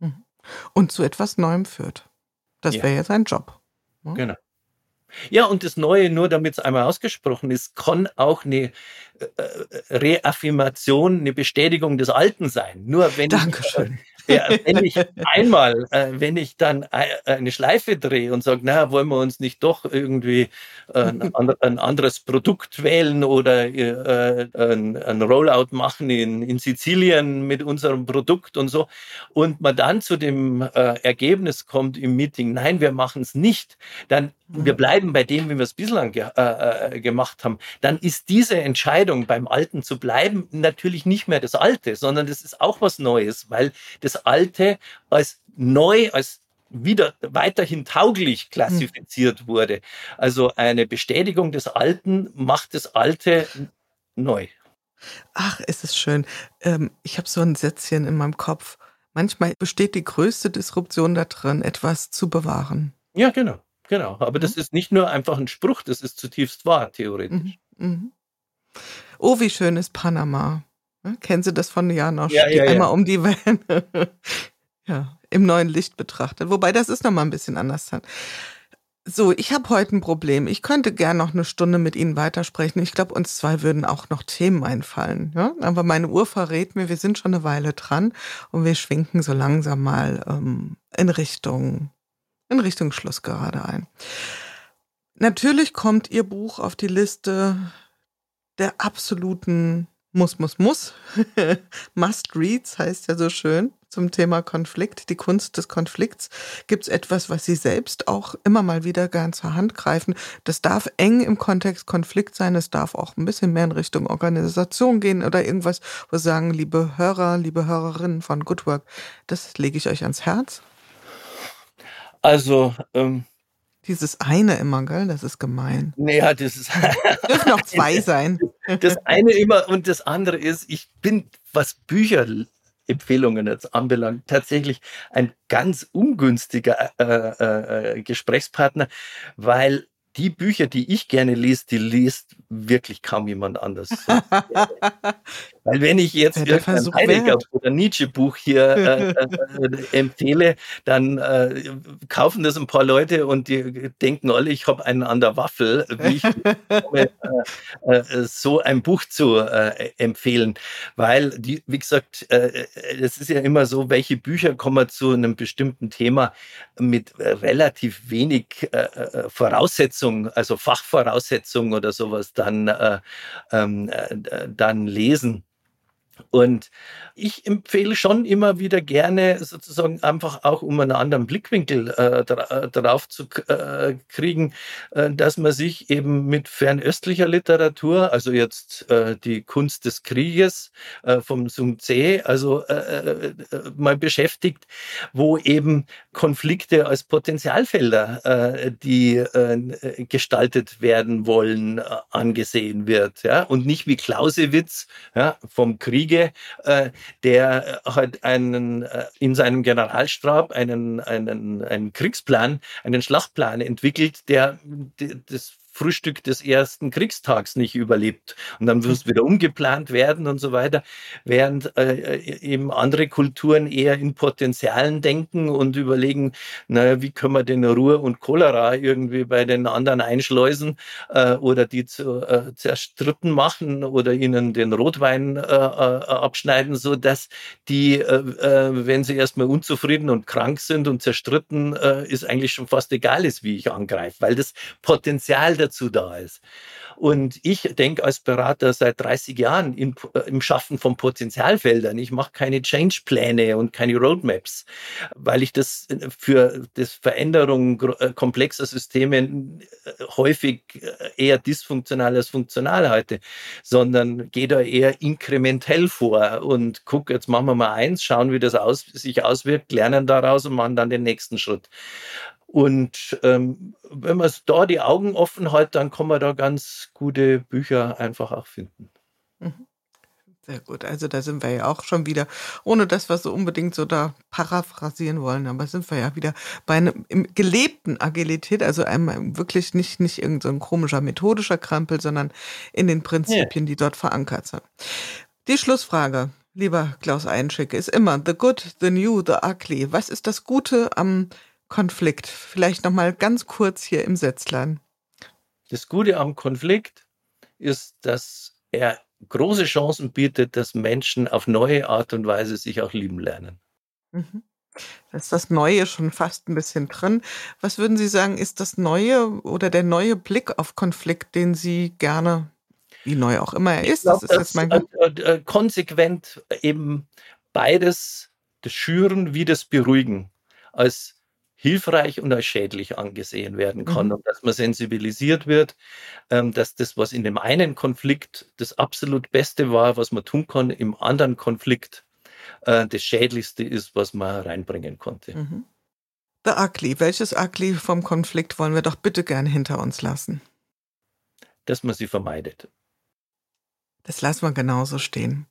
Mhm. Und zu etwas Neuem führt. Das ja. wäre jetzt ein Job. Ne? Genau. Ja, und das Neue, nur damit es einmal ausgesprochen ist, kann auch eine äh, äh Reaffirmation, eine Bestätigung des Alten sein. Nur wenn Dankeschön. Ja, wenn ich einmal, äh, wenn ich dann eine Schleife drehe und sage, na, wollen wir uns nicht doch irgendwie äh, ein, ein, anderes Produkt wählen oder äh, ein, ein, Rollout machen in, in Sizilien mit unserem Produkt und so, und man dann zu dem äh, Ergebnis kommt im Meeting, nein, wir machen es nicht, dann wir bleiben bei dem, wie wir es bislang ge äh, äh, gemacht haben, dann ist diese Entscheidung, beim Alten zu bleiben, natürlich nicht mehr das Alte, sondern das ist auch was Neues, weil das Alte als neu, als wieder weiterhin tauglich klassifiziert hm. wurde. Also eine Bestätigung des Alten macht das Alte neu. Ach, ist es schön. Ähm, ich habe so ein Sätzchen in meinem Kopf. Manchmal besteht die größte Disruption darin, etwas zu bewahren. Ja, genau, genau. Aber mhm. das ist nicht nur einfach ein Spruch, das ist zutiefst wahr, theoretisch. Mhm. Mhm. Oh, wie schön ist Panama. Ne? Kennen Sie das von Janosch? Ja, ja, einmal ja. um die Welt. ja, im neuen Licht betrachtet. Wobei das ist nochmal ein bisschen anders. So, ich habe heute ein Problem. Ich könnte gern noch eine Stunde mit Ihnen weitersprechen. Ich glaube, uns zwei würden auch noch Themen einfallen. Ja? Aber meine Uhr verrät mir, wir sind schon eine Weile dran und wir schwenken so langsam mal ähm, in Richtung in Richtung Schluss gerade ein. Natürlich kommt Ihr Buch auf die Liste der absoluten muss, muss, muss. Must Reads heißt ja so schön. zum Thema Konflikt, die Kunst des Konflikts. Gibt es etwas, was Sie selbst auch immer mal wieder gern zur Hand greifen? Das darf eng im Kontext Konflikt sein, es darf auch ein bisschen mehr in Richtung Organisation gehen oder irgendwas, wo Sie sagen, liebe Hörer, liebe Hörerinnen von Good Work, das lege ich euch ans Herz. Also, ähm, dieses eine immer, gell? Das ist gemein. Naja, das ist. Dürfen noch zwei sein. Das eine immer und das andere ist, ich bin, was Bücherempfehlungen jetzt anbelangt, tatsächlich ein ganz ungünstiger äh, äh, äh Gesprächspartner, weil die Bücher, die ich gerne lese, die liest wirklich kaum jemand anders. Weil wenn ich jetzt ja, irgendein Heidegger oder Nietzsche-Buch hier äh, äh, empfehle, dann äh, kaufen das ein paar Leute und die denken alle, ich habe einen an der Waffel, wie ich komme, äh, äh, so ein Buch zu äh, empfehlen. Weil, die, wie gesagt, es ist ja immer so, welche Bücher kommen zu einem bestimmten Thema mit relativ wenig Voraussetzungen, also Fachvoraussetzungen oder sowas dann, ähm, dann lesen. Und ich empfehle schon immer wieder gerne sozusagen einfach auch, um einen anderen Blickwinkel äh, äh darauf zu äh, kriegen, äh, dass man sich eben mit fernöstlicher Literatur, also jetzt äh, die Kunst des Krieges äh, vom Sun Tse, also mal beschäftigt, wo eben Konflikte als Potenzialfelder, die gestaltet werden wollen, angesehen wird, und nicht wie Clausewitz vom Kriege, der halt einen, äh, in seinem Generalstab einen, einen, einen Kriegsplan, einen Schlachtplan entwickelt, der das Frühstück des ersten Kriegstags nicht überlebt. Und dann muss wieder umgeplant werden und so weiter. Während äh, eben andere Kulturen eher in Potenzialen denken und überlegen, naja, wie können wir den Ruhe und Cholera irgendwie bei den anderen einschleusen äh, oder die zu, äh, zerstritten machen oder ihnen den Rotwein äh, äh abschneiden, so dass die, äh, äh, wenn sie erstmal unzufrieden und krank sind und zerstritten, äh, ist eigentlich schon fast egal ist, wie ich angreife, weil das Potenzial dazu da ist. Und ich denke als Berater seit 30 Jahren im, äh, im Schaffen von Potenzialfeldern. Ich mache keine Change-Pläne und keine Roadmaps, weil ich das äh, für das Veränderung äh, komplexer Systeme häufig eher dysfunktional als funktional halte, sondern gehe da eher inkrementell vor und gucke, jetzt machen wir mal eins, schauen, wie das aus, sich auswirkt, lernen daraus und machen dann den nächsten Schritt. Und ähm, wenn man da die Augen offen hat, dann kann man da ganz gute Bücher einfach auch finden. Mhm. Sehr gut. Also da sind wir ja auch schon wieder, ohne dass wir so unbedingt so da paraphrasieren wollen, aber sind wir ja wieder bei einem gelebten Agilität, also einem wirklich nicht, nicht irgendein so komischer methodischer Krampel, sondern in den Prinzipien, ja. die dort verankert sind. Die Schlussfrage, lieber Klaus Einschick, ist immer the good, the new, the ugly. Was ist das Gute am Konflikt? Vielleicht noch mal ganz kurz hier im Sätzlein. Das Gute am Konflikt ist, dass er große Chancen bietet, dass Menschen auf neue Art und Weise sich auch lieben lernen. Mhm. Da ist das Neue schon fast ein bisschen drin. Was würden Sie sagen, ist das Neue oder der neue Blick auf Konflikt, den Sie gerne, wie neu auch immer er ist, glaub, das ist jetzt mein äh, äh, konsequent eben beides, das Schüren wie das Beruhigen, als hilfreich und als schädlich angesehen werden kann mhm. und dass man sensibilisiert wird, ähm, dass das, was in dem einen Konflikt das absolut Beste war, was man tun kann, im anderen Konflikt äh, das Schädlichste ist, was man reinbringen konnte. Mhm. The Ugly. Welches Ugly vom Konflikt wollen wir doch bitte gern hinter uns lassen? Dass man sie vermeidet. Das lassen wir genauso stehen.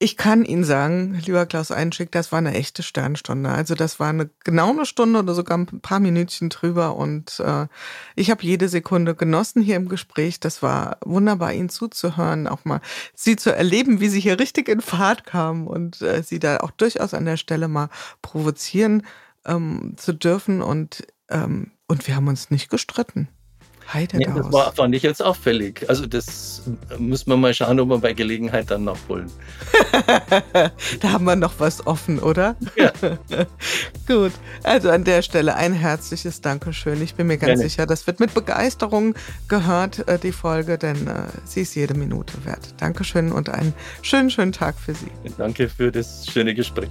Ich kann Ihnen sagen, lieber Klaus Einschick, das war eine echte Sternstunde. Also das war eine genau eine Stunde oder sogar ein paar Minütchen drüber und äh, ich habe jede Sekunde genossen hier im Gespräch. Das war wunderbar, Ihnen zuzuhören, auch mal Sie zu erleben, wie Sie hier richtig in Fahrt kamen und äh, Sie da auch durchaus an der Stelle mal provozieren ähm, zu dürfen und ähm, und wir haben uns nicht gestritten. Heide ja, das war, fand ich jetzt auffällig. Also das muss man mal schauen, ob wir bei Gelegenheit dann nachholen. da haben wir noch was offen, oder? Ja. Gut, also an der Stelle ein herzliches Dankeschön. Ich bin mir ganz Gerne. sicher, das wird mit Begeisterung gehört, äh, die Folge, denn äh, sie ist jede Minute wert. Dankeschön und einen schönen, schönen Tag für Sie. Danke für das schöne Gespräch.